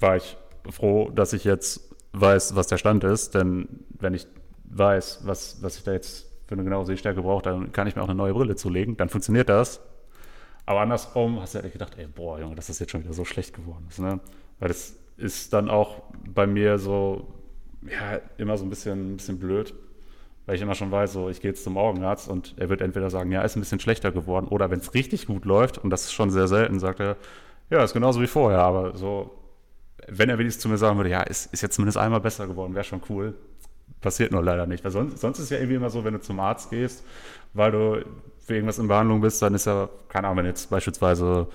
war ich froh, dass ich jetzt weiß, was der Stand ist, denn wenn ich weiß, was, was ich da jetzt für eine genaue Sehstärke brauche, dann kann ich mir auch eine neue Brille zulegen, dann funktioniert das. Aber andersrum hast du halt gedacht, ey, boah, Junge, dass das jetzt schon wieder so schlecht geworden ist, ne? Weil das ist dann auch bei mir so, ja, immer so ein bisschen, ein bisschen blöd, weil ich immer schon weiß, so ich gehe jetzt zum Augenarzt und er wird entweder sagen, ja, ist ein bisschen schlechter geworden, oder wenn es richtig gut läuft, und das ist schon sehr selten, sagt er, ja, ist genauso wie vorher, aber so, wenn er wenigstens zu mir sagen würde, ja, ist, ist jetzt zumindest einmal besser geworden, wäre schon cool. Passiert nur leider nicht. Weil sonst, sonst ist ja irgendwie immer so, wenn du zum Arzt gehst, weil du für irgendwas in Behandlung bist, dann ist ja, keine Ahnung, wenn du jetzt beispielsweise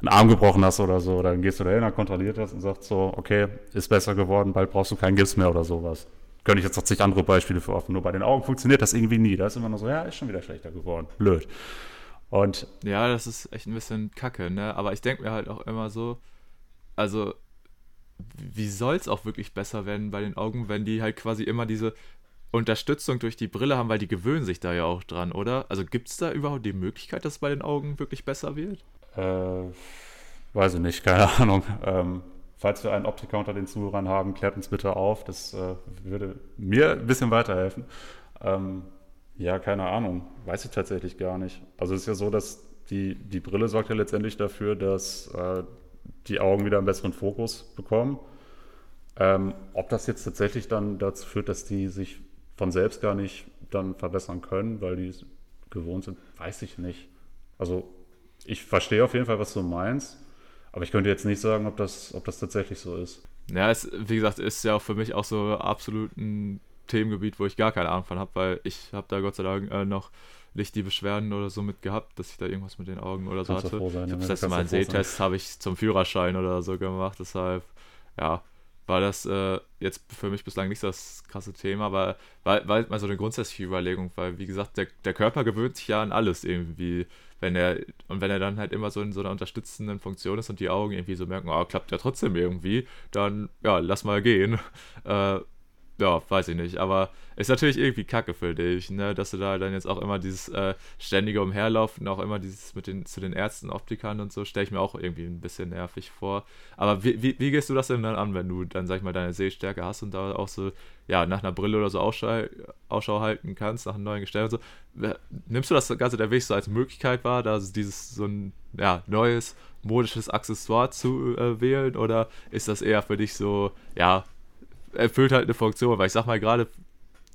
einen Arm gebrochen hast oder so, dann gehst du dahin, dann kontrolliert das und sagst so, okay, ist besser geworden, bald brauchst du keinen Gips mehr oder sowas. Könnte ich jetzt noch zig andere Beispiele für offen. Nur bei den Augen funktioniert das irgendwie nie. Da ist immer nur so, ja, ist schon wieder schlechter geworden. Blöd. Und ja, das ist echt ein bisschen kacke, ne? Aber ich denke mir halt auch immer so, also, wie soll es auch wirklich besser werden bei den Augen, wenn die halt quasi immer diese Unterstützung durch die Brille haben, weil die gewöhnen sich da ja auch dran, oder? Also gibt es da überhaupt die Möglichkeit, dass es bei den Augen wirklich besser wird? Äh, weiß ich nicht, keine Ahnung. Ähm, Falls wir einen Optiker unter den Zuhörern haben, klärt uns bitte auf. Das äh, würde mir ein bisschen weiterhelfen. Ähm, ja, keine Ahnung. Weiß ich tatsächlich gar nicht. Also es ist ja so, dass die, die Brille sorgt ja letztendlich dafür, dass äh, die Augen wieder einen besseren Fokus bekommen. Ähm, ob das jetzt tatsächlich dann dazu führt, dass die sich von selbst gar nicht dann verbessern können, weil die gewohnt sind, weiß ich nicht. Also ich verstehe auf jeden Fall, was du meinst. Aber ich könnte jetzt nicht sagen, ob das, ob das tatsächlich so ist. Ja, es, wie gesagt, ist ja auch für mich auch so absolut ein Themengebiet, wo ich gar keine Ahnung von habe, weil ich habe da Gott sei Dank äh, noch die Beschwerden oder so mit gehabt, dass ich da irgendwas mit den Augen oder so Kannst hatte. Sein, ich habe das letzte Mal einen Sehtest habe ich zum Führerschein oder so gemacht, deshalb, ja, war das äh, jetzt für mich bislang nicht das krasse Thema, aber war, war halt mal so eine grundsätzliche Überlegung, weil wie gesagt, der, der Körper gewöhnt sich ja an alles irgendwie wenn er, und wenn er dann halt immer so in so einer unterstützenden Funktion ist und die Augen irgendwie so merken, oh, klappt ja trotzdem irgendwie, dann, ja, lass mal gehen. *laughs* Äh, ja, weiß ich nicht, aber ist natürlich irgendwie kacke für dich, ne, dass du da dann jetzt auch immer dieses äh, ständige Umherlaufen, auch immer dieses mit den, zu den Ärzten, Optikern und so, stelle ich mir auch irgendwie ein bisschen nervig vor. Aber wie, wie, wie, gehst du das denn dann an, wenn du dann, sag ich mal, deine Sehstärke hast und da auch so, ja, nach einer Brille oder so Ausschau, Ausschau halten kannst, nach einem neuen Gestell und so? Nimmst du das Ganze der Weg so als Möglichkeit wahr, da dieses so ein, ja, neues modisches Accessoire zu äh, wählen oder ist das eher für dich so, ja, erfüllt halt eine Funktion, weil ich sag mal gerade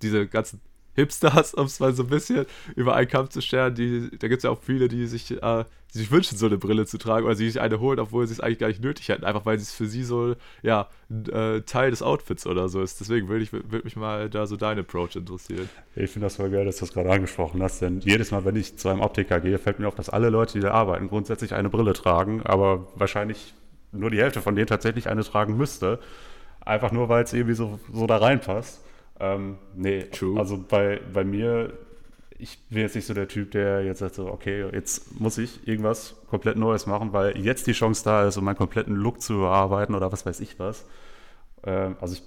diese ganzen Hipsters, um es mal so ein bisschen über einen Kampf zu scheren. Die, da gibt es ja auch viele, die sich, äh, die sich wünschen, so eine Brille zu tragen oder sich eine holen, obwohl sie es eigentlich gar nicht nötig hätten, einfach weil es für sie so, ja, ein äh, Teil des Outfits oder so ist. Deswegen würde würd mich mal da so dein Approach interessieren. Ich finde das voll geil, dass du das gerade angesprochen hast, denn jedes Mal, wenn ich zu einem Optiker gehe, fällt mir auf, dass alle Leute, die da arbeiten, grundsätzlich eine Brille tragen, aber wahrscheinlich nur die Hälfte von denen tatsächlich eine tragen müsste. Einfach nur, weil es irgendwie so, so da reinpasst. Ähm, nee, True. also bei, bei mir, ich bin jetzt nicht so der Typ, der jetzt sagt so, okay, jetzt muss ich irgendwas komplett Neues machen, weil jetzt die Chance da ist, um meinen kompletten Look zu bearbeiten oder was weiß ich was. Ähm, also ich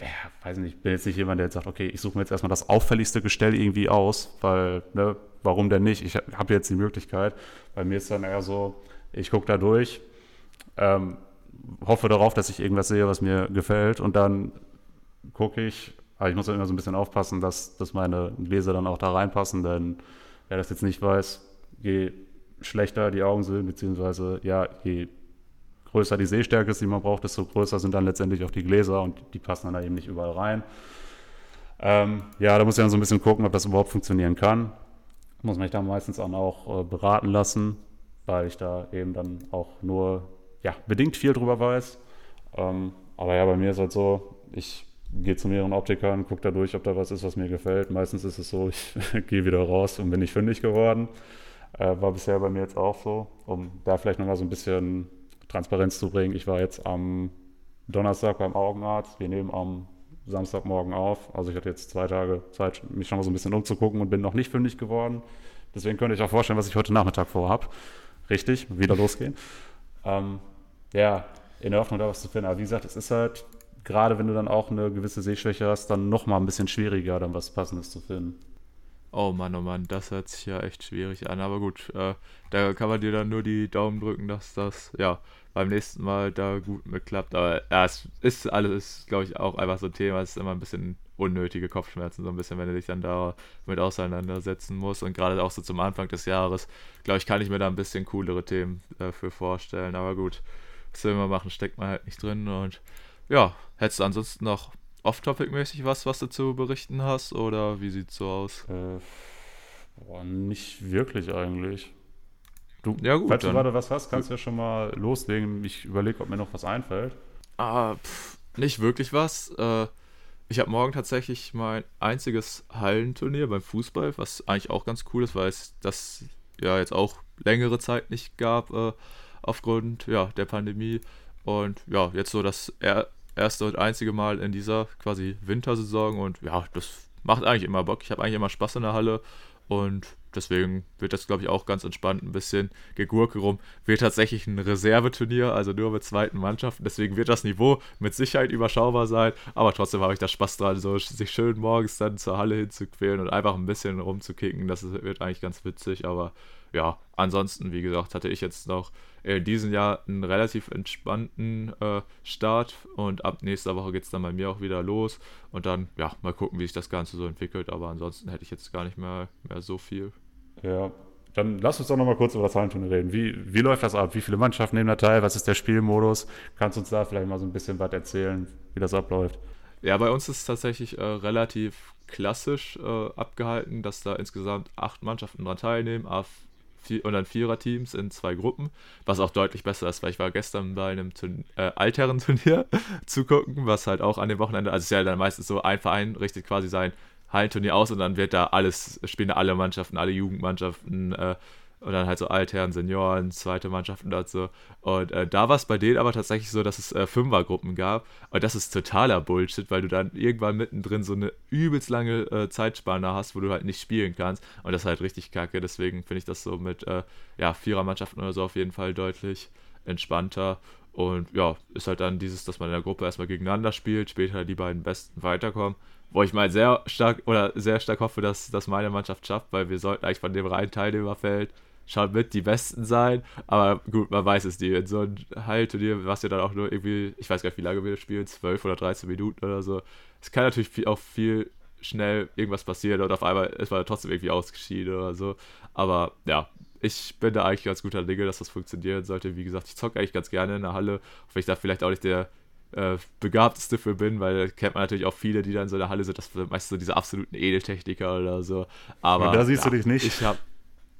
ja, weiß nicht, bin jetzt nicht jemand, der jetzt sagt, okay, ich suche mir jetzt erstmal das auffälligste Gestell irgendwie aus, weil, ne, warum denn nicht? Ich habe jetzt die Möglichkeit. Bei mir ist dann eher so, ich gucke da durch, ähm, hoffe darauf, dass ich irgendwas sehe, was mir gefällt und dann gucke ich, aber ich muss immer so ein bisschen aufpassen, dass, dass meine Gläser dann auch da reinpassen, denn wer das jetzt nicht weiß, je schlechter die Augen sind, beziehungsweise ja, je größer die Sehstärke ist, die man braucht, desto größer sind dann letztendlich auch die Gläser und die passen dann da eben nicht überall rein. Ähm, ja, da muss ich dann so ein bisschen gucken, ob das überhaupt funktionieren kann. Muss mich dann meistens auch äh, beraten lassen, weil ich da eben dann auch nur ja, bedingt viel drüber weiß. Ähm, aber ja, bei mir ist halt so, ich gehe zu mehreren Optikern, gucke da durch, ob da was ist, was mir gefällt. Meistens ist es so, *laughs* ich gehe wieder raus und bin nicht fündig geworden. Äh, war bisher bei mir jetzt auch so, um da vielleicht nochmal so ein bisschen Transparenz zu bringen. Ich war jetzt am Donnerstag beim Augenarzt. Wir nehmen am Samstagmorgen auf. Also ich hatte jetzt zwei Tage Zeit, mich schon mal so ein bisschen umzugucken und bin noch nicht fündig geworden. Deswegen könnte ich auch vorstellen, was ich heute Nachmittag vorhabe. Richtig, wieder losgehen. Ähm, ja, in der Hoffnung, da was zu finden. Aber wie gesagt, es ist halt, gerade wenn du dann auch eine gewisse Sehschwäche hast, dann nochmal ein bisschen schwieriger, dann was Passendes zu finden. Oh Mann, oh Mann, das hört sich ja echt schwierig an. Aber gut, äh, da kann man dir dann nur die Daumen drücken, dass das, ja, beim nächsten Mal da gut mitklappt. Aber ja, es ist alles, glaube ich, auch einfach so ein Thema. Es ist immer ein bisschen unnötige Kopfschmerzen, so ein bisschen, wenn du dich dann da mit auseinandersetzen musst. Und gerade auch so zum Anfang des Jahres, glaube ich, kann ich mir da ein bisschen coolere Themen äh, für vorstellen. Aber gut, man machen, steckt man halt nicht drin. Und ja, hättest du ansonsten noch off-topic-mäßig was, was du zu berichten hast? Oder wie sieht's so aus? Äh, boah, nicht wirklich eigentlich. Du, ja, gut, falls du gerade was hast, kannst du ja schon mal loslegen. Ich überlege, ob mir noch was einfällt. Ah, pff, nicht wirklich was. Äh, ich habe morgen tatsächlich mein einziges Hallenturnier beim Fußball, was eigentlich auch ganz cool ist, weil es das ja jetzt auch längere Zeit nicht gab äh, aufgrund ja, der Pandemie. Und ja, jetzt so das er erste und einzige Mal in dieser quasi Wintersaison und ja, das macht eigentlich immer Bock. Ich habe eigentlich immer Spaß in der Halle und deswegen wird das, glaube ich, auch ganz entspannt ein bisschen gegurke rum. Wird tatsächlich ein Reserveturnier, also nur mit zweiten Mannschaften. Deswegen wird das Niveau mit Sicherheit überschaubar sein. Aber trotzdem habe ich da Spaß dran, so sich schön morgens dann zur Halle hinzuquälen und einfach ein bisschen rumzukicken. Das wird eigentlich ganz witzig. Aber ja, ansonsten, wie gesagt, hatte ich jetzt noch in diesem Jahr einen relativ entspannten äh, Start und ab nächster Woche geht es dann bei mir auch wieder los und dann, ja, mal gucken, wie sich das Ganze so entwickelt, aber ansonsten hätte ich jetzt gar nicht mehr, mehr so viel. Ja, dann lass uns doch nochmal kurz über das Hallenturnier reden. Wie, wie läuft das ab? Wie viele Mannschaften nehmen da teil? Was ist der Spielmodus? Kannst du uns da vielleicht mal so ein bisschen was erzählen, wie das abläuft? Ja, bei uns ist es tatsächlich äh, relativ klassisch äh, abgehalten, dass da insgesamt acht Mannschaften dran teilnehmen, vier, und dann Viererteams in zwei Gruppen, was auch deutlich besser ist, weil ich war gestern bei einem Turn äh, Altherren-Turnier *laughs* zugucken, was halt auch an dem Wochenende, also es ist ja dann meistens so, ein Verein richtet quasi sein Hallenturnier aus und dann wird da alles, spielen alle Mannschaften, alle Jugendmannschaften, äh, und dann halt so Altherren, Senioren, zweite Mannschaften dazu. Und äh, da war es bei denen aber tatsächlich so, dass es äh, Fünfergruppen gab. Und das ist totaler Bullshit, weil du dann irgendwann mittendrin so eine übelst lange äh, Zeitspanne hast, wo du halt nicht spielen kannst. Und das ist halt richtig kacke. Deswegen finde ich das so mit äh, ja, Vierermannschaften oder so auf jeden Fall deutlich entspannter. Und ja, ist halt dann dieses, dass man in der Gruppe erstmal gegeneinander spielt, später die beiden Besten weiterkommen. Wo ich mal sehr stark oder sehr stark hoffe, dass, dass meine Mannschaft schafft, weil wir sollten eigentlich von dem reinen Teilnehmerfeld mit die Besten sein. Aber gut, man weiß es nie. In so einem Heilturnier, was ja dann auch nur irgendwie, ich weiß gar nicht, wie lange wir spielen, 12 oder 13 Minuten oder so. Es kann natürlich viel, auch viel schnell irgendwas passieren und auf einmal ist man trotzdem irgendwie ausgeschieden oder so. Aber ja, ich bin da eigentlich ganz guter Dinge, dass das funktionieren sollte. Wie gesagt, ich zocke eigentlich ganz gerne in der Halle, wenn ich da vielleicht auch nicht der äh, begabteste für bin, weil kennt man natürlich auch viele, die dann so in der Halle sind, das sind meistens so diese absoluten Edeltechniker oder so. Aber Und da siehst ja, du dich nicht. Ich hab,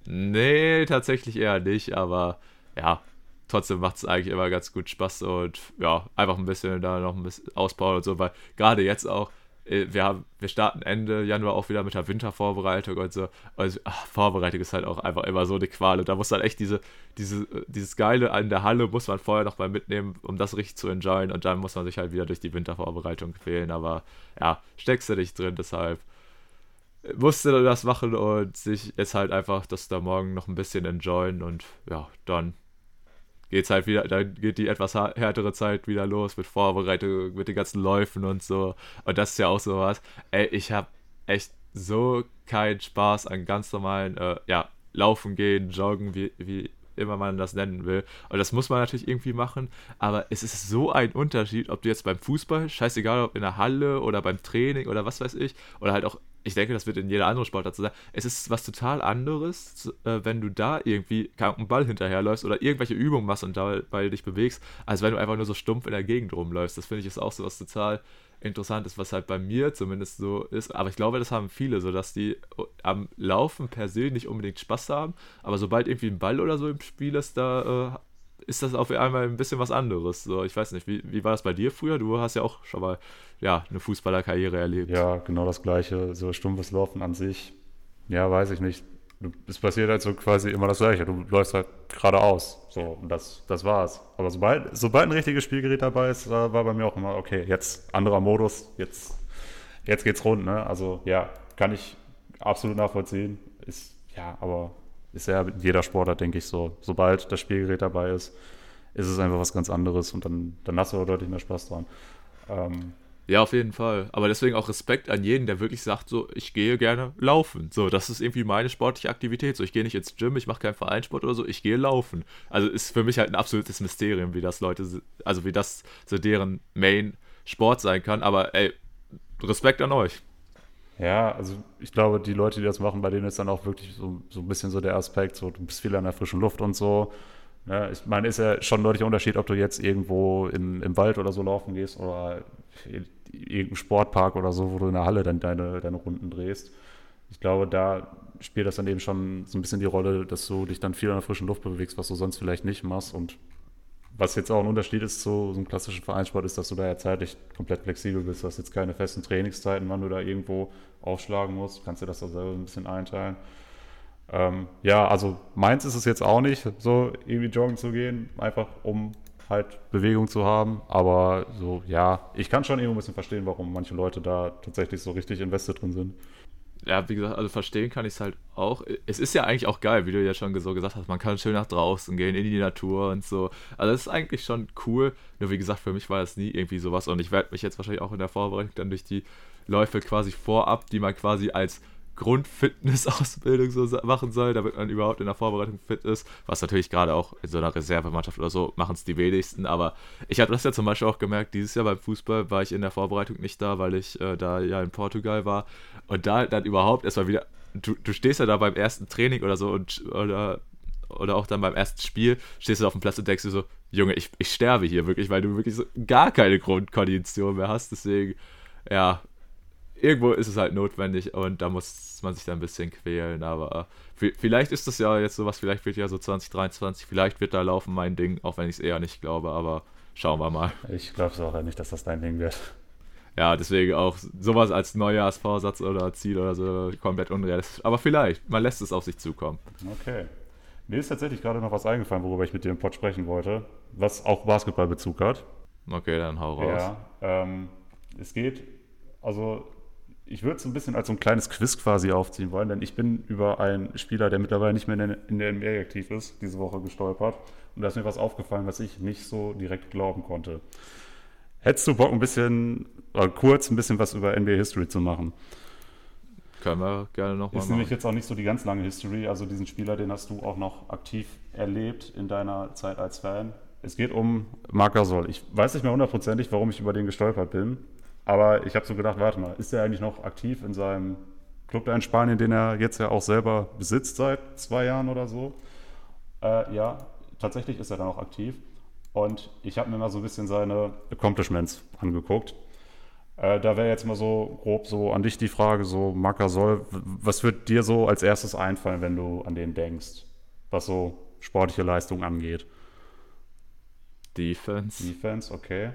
nee, tatsächlich eher nicht, aber ja, trotzdem macht es eigentlich immer ganz gut Spaß und ja, einfach ein bisschen da noch ein bisschen ausbauen und so, weil gerade jetzt auch, äh, wir, haben, wir starten Ende Januar auch wieder mit der Wintervorbereitung und so. Also, ach, Vorbereitung ist halt auch einfach immer so eine Qual. Und da muss dann echt diese, diese, dieses Geile an der Halle muss man vorher noch mal mitnehmen, um das richtig zu enjoyen. Und dann muss man sich halt wieder durch die Wintervorbereitung quälen. Aber ja, steckst du nicht drin, deshalb musste das machen und sich jetzt halt einfach das da morgen noch ein bisschen enjoyen. Und ja, dann geht's halt wieder, dann geht die etwas härtere Zeit wieder los mit Vorbereitung, mit den ganzen Läufen und so. Und das ist ja auch sowas. Ey, ich habe echt so keinen Spaß an ganz normalen, äh, ja, Laufen gehen, Joggen, wie, wie immer man das nennen will. Und das muss man natürlich irgendwie machen, aber es ist so ein Unterschied, ob du jetzt beim Fußball, scheißegal ob in der Halle oder beim Training oder was weiß ich, oder halt auch ich denke, das wird in jeder anderen Sportart so sein. Es ist was total anderes, äh, wenn du da irgendwie einen Ball hinterherläufst oder irgendwelche Übungen machst und dabei dich bewegst, als wenn du einfach nur so stumpf in der Gegend rumläufst. Das finde ich ist auch so was total Interessantes, was halt bei mir zumindest so ist. Aber ich glaube, das haben viele, so dass die am Laufen per se nicht unbedingt Spaß haben, aber sobald irgendwie ein Ball oder so im Spiel ist, da äh, ist das auf einmal ein bisschen was anderes. So, ich weiß nicht, wie, wie war das bei dir früher? Du hast ja auch schon mal ja, eine Fußballerkarriere erlebt. Ja, genau das Gleiche. So stumpfes Laufen an sich. Ja, weiß ich nicht. Es passiert halt so quasi immer das Gleiche. Du läufst halt geradeaus. So, und das, das war's. Aber sobald, sobald ein richtiges Spielgerät dabei ist, war bei mir auch immer, okay, jetzt anderer Modus, jetzt, jetzt geht's rund. Ne? Also ja, kann ich absolut nachvollziehen. Ist, ja, aber ist ja jeder Sportler, denke ich, so. Sobald das Spielgerät dabei ist, ist es einfach was ganz anderes und dann, dann hast du auch deutlich mehr Spaß dran. Ähm, ja, auf jeden Fall. Aber deswegen auch Respekt an jeden, der wirklich sagt, so, ich gehe gerne laufen. So, das ist irgendwie meine sportliche Aktivität. So, ich gehe nicht ins Gym, ich mache keinen Vereinssport oder so, ich gehe laufen. Also ist für mich halt ein absolutes Mysterium, wie das Leute, also wie das so deren Main-Sport sein kann. Aber ey, Respekt an euch. Ja, also ich glaube, die Leute, die das machen, bei denen ist dann auch wirklich so, so ein bisschen so der Aspekt, so du bist viel an der frischen Luft und so. Ja, ich meine, ist ja schon ein deutlicher Unterschied, ob du jetzt irgendwo in, im Wald oder so laufen gehst oder irgendein Sportpark oder so, wo du in der Halle dann deine, deine Runden drehst. Ich glaube, da spielt das dann eben schon so ein bisschen die Rolle, dass du dich dann viel an der frischen Luft bewegst, was du sonst vielleicht nicht machst. Und was jetzt auch ein Unterschied ist zu so einem klassischen Vereinssport, ist, dass du da ja zeitlich komplett flexibel bist. Du hast jetzt keine festen Trainingszeiten, wann du da irgendwo aufschlagen musst. Du kannst dir das da selber ein bisschen einteilen. Ähm, ja, also meins ist es jetzt auch nicht, so irgendwie joggen zu gehen, einfach um halt Bewegung zu haben. Aber so, ja, ich kann schon irgendwo ein bisschen verstehen, warum manche Leute da tatsächlich so richtig invested drin sind. Ja, wie gesagt, also verstehen kann ich es halt auch. Es ist ja eigentlich auch geil, wie du ja schon so gesagt hast, man kann schön nach draußen gehen, in die Natur und so. Also das ist eigentlich schon cool. Nur wie gesagt, für mich war das nie irgendwie sowas. Und ich werde mich jetzt wahrscheinlich auch in der Vorbereitung dann durch die Läufe quasi vorab, die man quasi als Grundfitnessausbildung so machen soll, damit man überhaupt in der Vorbereitung fit ist. Was natürlich gerade auch in so einer Reservemannschaft oder so machen es die wenigsten. Aber ich habe das ja zum Beispiel auch gemerkt, dieses Jahr beim Fußball war ich in der Vorbereitung nicht da, weil ich äh, da ja in Portugal war. Und da dann überhaupt erstmal wieder, du, du stehst ja da beim ersten Training oder so und oder oder auch dann beim ersten Spiel stehst du auf dem Platz und denkst dir so, Junge, ich, ich sterbe hier wirklich, weil du wirklich so gar keine Grundkondition mehr hast. Deswegen, ja, irgendwo ist es halt notwendig und da muss man sich dann ein bisschen quälen. Aber äh, vielleicht ist das ja jetzt sowas, vielleicht wird ja so 2023, vielleicht wird da laufen mein Ding, auch wenn ich es eher nicht glaube, aber schauen wir mal. Ich glaube es auch nicht, dass das dein Ding wird. Ja, deswegen auch sowas als Neujahrsvorsatz oder Ziel oder so komplett unrealistisch. Aber vielleicht, man lässt es auf sich zukommen. Okay. Mir ist tatsächlich gerade noch was eingefallen, worüber ich mit dir im Pod sprechen wollte, was auch Basketballbezug hat. Okay, dann hau raus. Ja, ähm, es geht, also ich würde es ein bisschen als so ein kleines Quiz quasi aufziehen wollen, denn ich bin über einen Spieler, der mittlerweile nicht mehr in der, NBA aktiv ist, diese Woche gestolpert. Und da ist mir was aufgefallen, was ich nicht so direkt glauben konnte. Hättest du Bock, ein bisschen, oder kurz ein bisschen was über NBA History zu machen? Können wir gerne nochmal Ist nämlich jetzt auch nicht so die ganz lange History. Also diesen Spieler, den hast du auch noch aktiv erlebt in deiner Zeit als Fan. Es geht um Marc Gasol. Ich weiß nicht mehr hundertprozentig, warum ich über den gestolpert bin. Aber ich habe so gedacht, warte mal, ist er eigentlich noch aktiv in seinem Club da in Spanien, den er jetzt ja auch selber besitzt seit zwei Jahren oder so? Äh, ja, tatsächlich ist er da noch aktiv. Und ich habe mir mal so ein bisschen seine Accomplishments angeguckt. Äh, da wäre jetzt mal so grob so an dich die Frage, so Marc Gasol, was wird dir so als erstes einfallen, wenn du an den denkst, was so sportliche Leistung angeht? Defense. Defense, okay.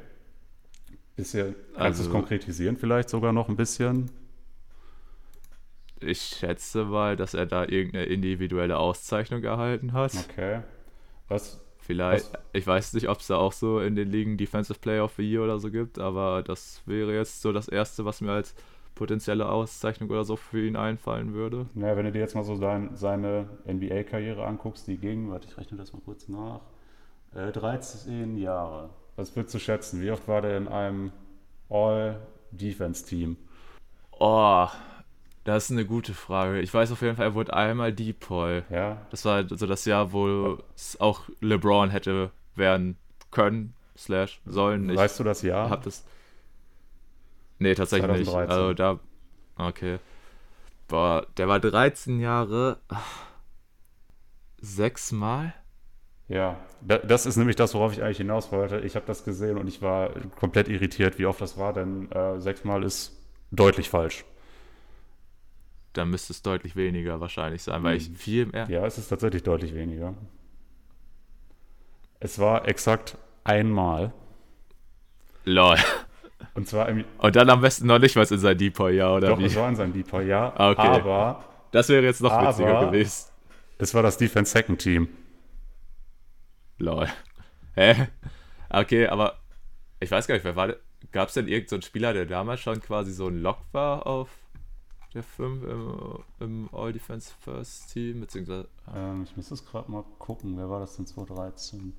Bisschen, kannst Also- du es konkretisieren vielleicht sogar noch ein bisschen? Ich schätze mal, dass er da irgendeine individuelle Auszeichnung erhalten hat. Okay. Was, Vielleicht, Was- ich weiß nicht, ob es da auch so in den Ligen Defensive Player of the Year oder so gibt, aber das wäre jetzt so das Erste, was mir als potenzielle Auszeichnung oder so für ihn einfallen würde. naja, wenn du dir jetzt mal so dein, seine NBA-Karriere anguckst, die ging, warte, ich rechne das mal kurz nach, äh, 13 Jahre. Was würdest du schätzen? Wie oft war der in einem All-Defense-Team? Oh, das ist eine gute Frage. Ich weiß auf jeden Fall, er wurde einmal Depoy. Ja, Das war so das Jahr, wo es auch LeBron hätte werden können, slash sollen. Ich weißt du das Jahr? hab das. Nee, tatsächlich nicht. 2013. Also da. Okay. Boah, der war 13 Jahre. Sechsmal? Ja, da- das ist nämlich das, worauf ich eigentlich hinaus wollte. Ich habe das gesehen und ich war komplett irritiert, wie oft das war, denn äh, sechsmal ist deutlich falsch. Da müsste es deutlich weniger wahrscheinlich sein, weil ich viel mehr. Ja, es ist tatsächlich deutlich weniger. Es war exakt einmal. Lol. Und zwar im, Und dann am besten noch nicht was in sein Depoy-Jahr, oder doch, wie? es war in seinem Deeper, ja. Okay. Aber Das wäre jetzt noch Aber- witziger gewesen. es war das Defense Second Team. Lol. *laughs* Hä? Okay, aber ich weiß gar nicht, wer war Gab es denn irgendeinen so Spieler, der damals schon quasi so ein Lock war auf der 5 im, im All-Defense First Team? Beziehungsweise. Ähm, ich muss das gerade mal gucken. Wer war das denn 2013?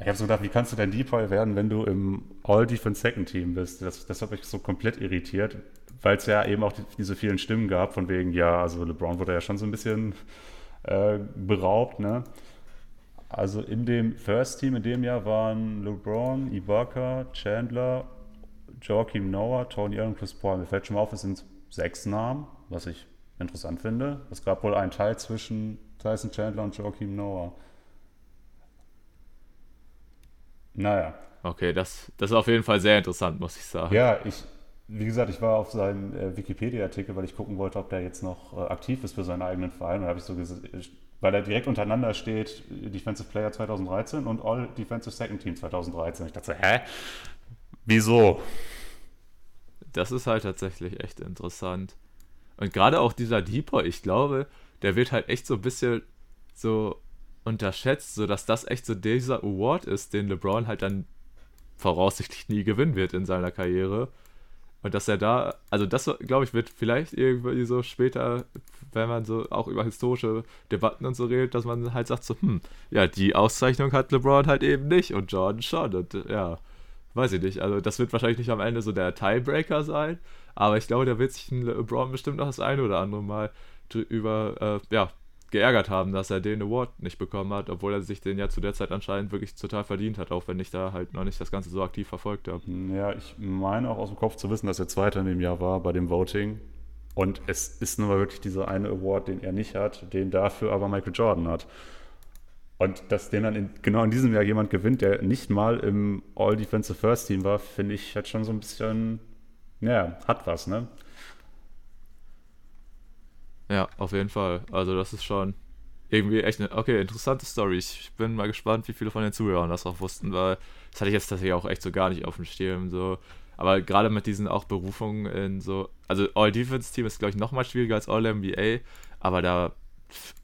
Ich habe so gedacht, wie kannst du denn Deeper werden, wenn du im All-Defense Second Team bist? Das, das hat mich so komplett irritiert, weil es ja eben auch die, diese vielen Stimmen gab, von wegen, ja, also LeBron wurde ja schon so ein bisschen äh, beraubt, ne? Also in dem First Team in dem Jahr waren LeBron, Ibaka, Chandler, Joachim Noah, Tony Allen und Chris Paul. Mir fällt schon mal auf, es sind sechs Namen, was ich interessant finde. Es gab wohl einen Teil zwischen Tyson Chandler und Joachim Noah. Naja. Okay, das, das ist auf jeden Fall sehr interessant, muss ich sagen. Ja, ich, wie gesagt, ich war auf seinem äh, Wikipedia-Artikel, weil ich gucken wollte, ob der jetzt noch äh, aktiv ist für seinen eigenen Verein. Und da habe ich so gesehen, weil da direkt untereinander steht Defensive Player 2013 und All Defensive Second Team 2013. Ich dachte hä? Wieso? Das ist halt tatsächlich echt interessant. Und gerade auch dieser Deeper, ich glaube, der wird halt echt so ein bisschen so unterschätzt, so dass das echt so dieser Award ist, den LeBron halt dann voraussichtlich nie gewinnen wird in seiner Karriere. Und dass er da, also das glaube ich, wird vielleicht irgendwie so später, wenn man so auch über historische Debatten und so redet, dass man halt sagt so, hm, ja, die Auszeichnung hat LeBron halt eben nicht und Jordan schon. Und ja, weiß ich nicht. Also das wird wahrscheinlich nicht am Ende so der Tiebreaker sein, aber ich glaube, da wird sich ein LeBron bestimmt noch das eine oder andere Mal über, äh, ja, geärgert haben, dass er den Award nicht bekommen hat, obwohl er sich den ja zu der Zeit anscheinend wirklich total verdient hat, auch wenn ich da halt noch nicht das Ganze so aktiv verfolgt habe. Ja, ich meine auch aus dem Kopf zu wissen, dass er Zweiter in dem Jahr war bei dem Voting. Und es ist nun mal wirklich dieser eine Award, den er nicht hat, den dafür aber Michael Jordan hat. Und dass den dann in, genau in diesem Jahr jemand gewinnt, der nicht mal im All-Defensive First Team war, finde ich, hat schon so ein bisschen, ja, hat was, ne? Ja, auf jeden Fall. Also das ist schon irgendwie echt eine, okay, interessante Story. Ich bin mal gespannt, wie viele von den Zuhörern das auch wussten, weil das hatte ich jetzt tatsächlich auch echt so gar nicht auf dem Schirm. So. Aber gerade mit diesen auch Berufungen in so, also All-Defense-Team ist, glaube ich, nochmal schwieriger als All-NBA, aber da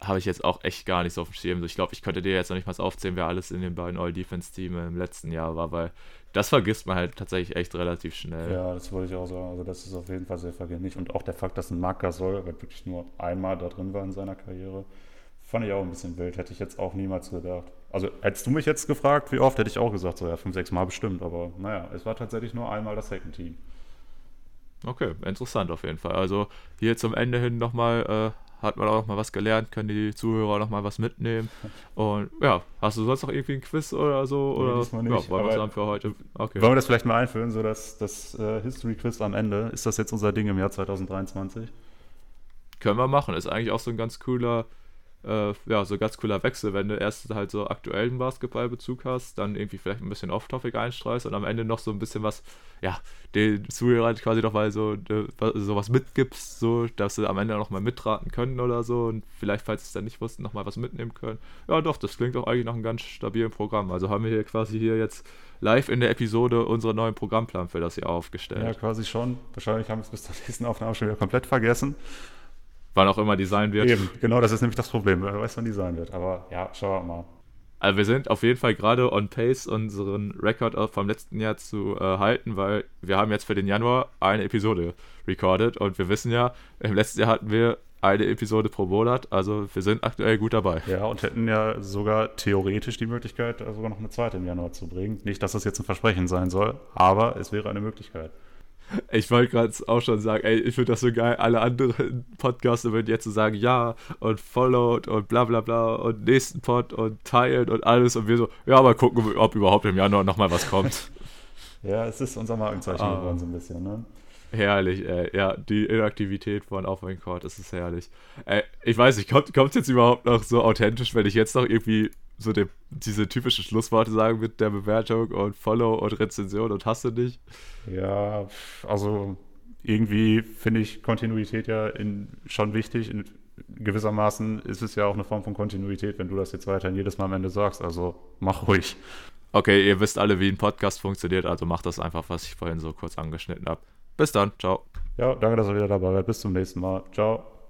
habe ich jetzt auch echt gar nicht so auf dem Schirm. Ich glaube, ich könnte dir jetzt noch nicht mal aufzählen, wer alles in den beiden All-Defense-Teams im letzten Jahr war, weil das vergisst man halt tatsächlich echt relativ schnell. Ja, das wollte ich auch sagen. Also das ist auf jeden Fall sehr vergänglich. Und auch der Fakt, dass ein Marc Gasol wirklich nur einmal da drin war in seiner Karriere, fand ich auch ein bisschen wild. Hätte ich jetzt auch niemals gedacht. Also hättest du mich jetzt gefragt, wie oft, hätte ich auch gesagt, so ja, fünf, sechs Mal bestimmt. Aber naja, es war tatsächlich nur einmal das Second Team. Okay, interessant auf jeden Fall. Also hier zum Ende hin nochmal, äh, hat man auch noch mal was gelernt, können die Zuhörer noch mal was mitnehmen. Und ja, hast du sonst noch irgendwie ein Quiz oder so? Nee, Oder diesmal nicht, ja, wollen wir dann für heute? Okay. Wollen wir das vielleicht mal einfüllen, so dass das äh, History-Quiz am Ende, ist das jetzt unser Ding im Jahr 2023? Können wir machen. Ist eigentlich auch so ein ganz cooler äh, ja, so ganz cooler Wechsel, wenn du erst halt so aktuellen Basketballbezug hast, dann irgendwie vielleicht ein bisschen off-topic einstreust und am Ende noch so ein bisschen was, ja, den Zuhörern quasi noch mal so, äh, so was mitgibst, so, dass sie am Ende noch mal mitraten können oder so und vielleicht, falls sie es dann nicht wussten, noch mal was mitnehmen können. Ja, doch, das klingt auch eigentlich nach einem ganz stabilen Programm. Also haben wir hier quasi hier jetzt live in der Episode unseren neuen Programmplan für das Jahr aufgestellt. Ja, quasi schon. Wahrscheinlich haben wir es bis zur nächsten Aufnahme schon wieder komplett vergessen. Wann auch immer die sein wird. Eben, genau, das ist nämlich das Problem. Wer weiß, wann die sein wird. Aber ja, schauen wir mal. Also wir sind auf jeden Fall gerade on pace, unseren Rekord vom letzten Jahr zu äh, halten, weil wir haben jetzt für den Januar eine Episode recorded und wir wissen ja, im letzten Jahr hatten wir eine Episode pro Monat, also wir sind aktuell gut dabei. Ja, und hätten ja sogar theoretisch die Möglichkeit, sogar noch eine zweite im Januar zu bringen. Nicht, dass das jetzt ein Versprechen sein soll, aber es wäre eine Möglichkeit. Ich wollte gerade auch schon sagen, ey, ich finde das so geil. Alle anderen Podcaster würden jetzt so sagen, ja, und followed und bla bla bla und nächsten Pod und teilen und alles. Und wir so, ja, mal gucken, ob überhaupt im Januar nochmal was kommt. ja, es ist unser Markenzeichen ah. geworden, so ein bisschen, ne? Herrlich, ey. Ja, die Inaktivität von Auf mein Court, das ist herrlich. Ey, ich weiß nicht, kommt es jetzt überhaupt noch so authentisch, wenn ich jetzt noch irgendwie so de, diese typischen Schlussworte sagen mit der Bewertung und Follow und Rezension und hast du nicht? Ja, also irgendwie finde ich Kontinuität ja in, schon wichtig. In gewissermaßen ist es ja auch eine Form von Kontinuität, wenn du das jetzt weiterhin jedes Mal am Ende sagst. Also mach ruhig. Okay, ihr wisst alle, wie ein Podcast funktioniert, also macht das einfach, was ich vorhin so kurz angeschnitten habe. Bis dann, ciao. Ja, danke, dass ihr wieder dabei wart. Bis zum nächsten Mal. Ciao.